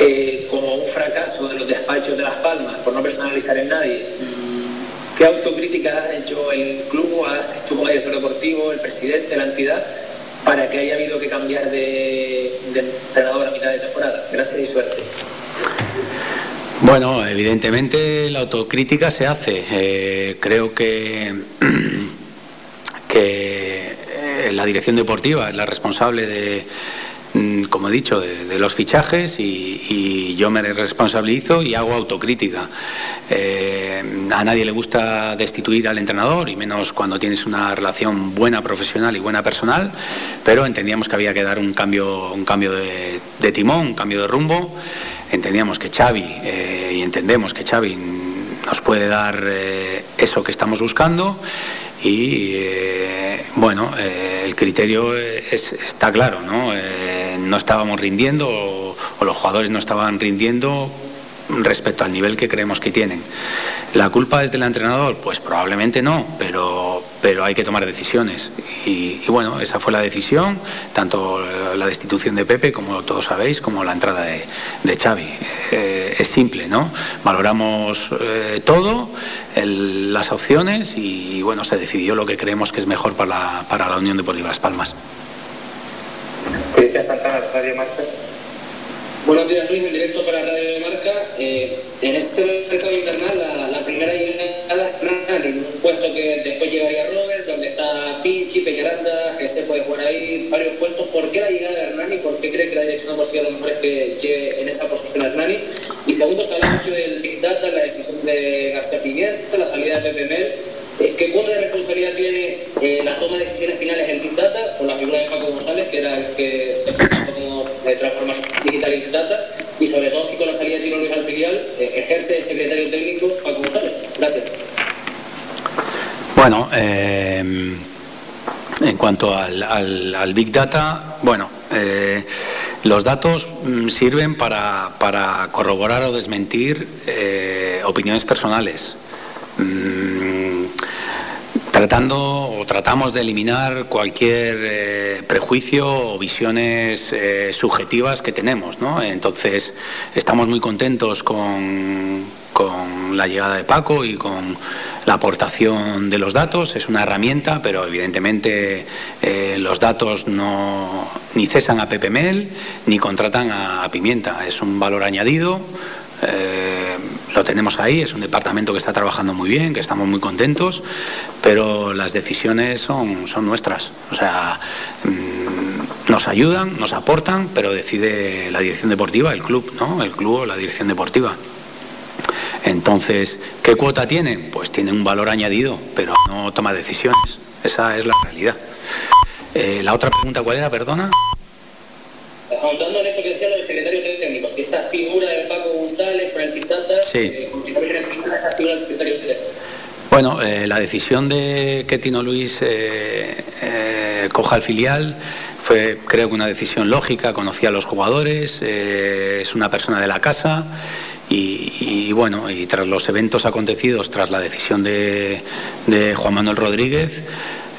eh, como un fracaso de los despachos de Las Palmas, por no personalizar en nadie, ¿qué autocrítica ha hecho el club, haces tú como director deportivo, el presidente, la entidad, para que haya habido que cambiar de entrenador a mitad de temporada? Gracias y suerte. Bueno, evidentemente la autocrítica se hace. Eh, creo que, que eh, la dirección deportiva es la responsable de, mm, como he dicho, de, los fichajes y, y, yo me responsabilizo y hago autocrítica. Eh, a nadie le gusta destituir al entrenador y menos cuando tienes una relación buena profesional y buena personal, pero entendíamos que había que dar un cambio, un cambio de, de timón, un cambio de rumbo entendíamos que Xavi eh, y entendemos que Xavi nos puede dar eh, eso que estamos buscando y eh, bueno el criterio es, está claro no no estábamos rindiendo o los jugadores no estaban rindiendo respecto al nivel que creemos que tienen. ¿La culpa es del entrenador? Pues probablemente no, pero, pero hay que tomar decisiones. Y, bueno, esa fue la decisión, tanto la destitución de Pepe, como todos sabéis, como la entrada de, de. Eh, es simple, ¿no? Valoramos eh, todo, las opciones y, bueno, se decidió lo que creemos que es mejor para, para la Unión Deportiva Las Palmas. Cristian Santana. Buenos días Luis, en directo para Radio Marca. Eh, en este mercado invernal la, la primera llegada es en un puesto que después llegaría Robert, donde está Pinchi, Peñaranda, GC puede jugar ahí, varios puestos. ¿Por qué la llegada de Hernani? ¿Por qué cree que la dirección deportiva a lo mejor es que llegue en esa posición Hernani? Y segundo, se habla mucho del Big Data, la decisión de García Pimienta, la salida de Pepe Mel. Eh, ¿Qué cuota de responsabilidad tiene eh, la toma de decisiones finales en Big Data con la figura de Paco González, que era el que se presentó como de transformación digital y Data? Y sobre todo si con la salida de Tino Luis al eh, ejerce de secretario técnico Paco González. Gracias. Bueno, eh, en cuanto al, al, Big Data, bueno, eh, los datos mm, sirven para, para, corroborar o desmentir opiniones personales. Mm, tratando o tratamos de eliminar cualquier eh, prejuicio o visiones eh, subjetivas que tenemos. ¿no? Entonces, estamos muy contentos con, con, la llegada de Paco y con la aportación de los datos. Es una herramienta, pero evidentemente eh, los datos no ni cesan a PPML ni contratan a, a Pimienta. Es un valor añadido. Eh, lo tenemos ahí, es un departamento que está trabajando muy bien, que estamos muy contentos, pero las decisiones son, son nuestras. O sea, mmm, nos ayudan, nos aportan, pero decide la dirección deportiva, el club, ¿no? El club o la dirección deportiva. Entonces, ¿qué cuota tiene? Pues tiene un valor añadido, pero no toma decisiones. Esa es la realidad. Eh, la otra pregunta, ¿cuál era? Perdona. Ahondando en eso que decía del secretario técnico, si esa figura de Paco González con el Pintata, sí. eh, en el final esa figura del secretario técnico. Bueno, eh, la decisión de que Tino Luis eh, eh, coja el filial fue, creo que una decisión lógica, conocía a los jugadores, eh, es una persona de la casa y, y, bueno, y tras los eventos acontecidos, tras la decisión de, de Juan Manuel Rodríguez,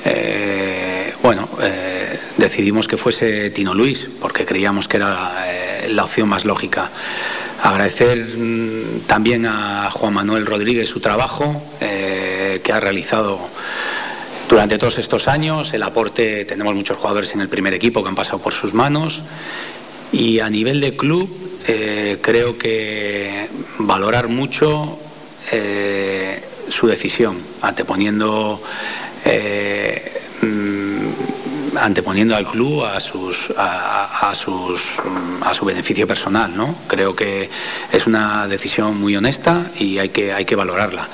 eh, bueno, decidimos que fuese Tino Luis, porque creíamos que era eh, la opción más lógica. Agradecer mmm, también a Juan Manuel Rodríguez su trabajo eh, que ha realizado durante todos estos años. El aporte, tenemos muchos jugadores en el primer equipo que han pasado por sus manos. Y a nivel de club, eh, creo que valorar mucho su decisión, anteponiendo eh, anteponiendo al club a sus a, a, su beneficio personal no creo que es una decisión muy honesta y hay que hay que valorarla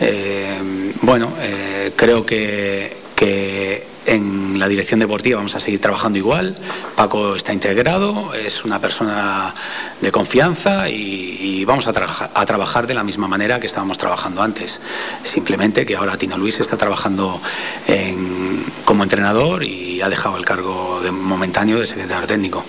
eh, bueno eh, creo que, que en la dirección deportiva vamos a seguir trabajando igual. Paco está integrado, es una persona de confianza y, vamos a, a, trabajar de la misma manera que estábamos trabajando antes. Simplemente que ahora Tino Luis está trabajando en, como entrenador y ha dejado el cargo de momentáneo de secretario técnico.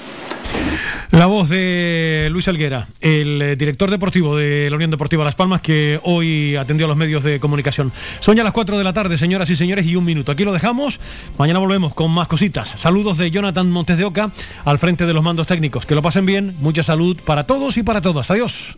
La voz de Luis Alguera, el eh, director deportivo de la Unión Deportiva Las Palmas, que hoy atendió a los medios de comunicación. Son ya las 4 de la tarde, señoras y señores, y un minuto. Aquí lo dejamos. Mañana volvemos con más cositas. Saludos de Jonathan Montes de Oca al frente de los mandos técnicos. Que lo pasen bien. Mucha salud para todos y para todas. Adiós.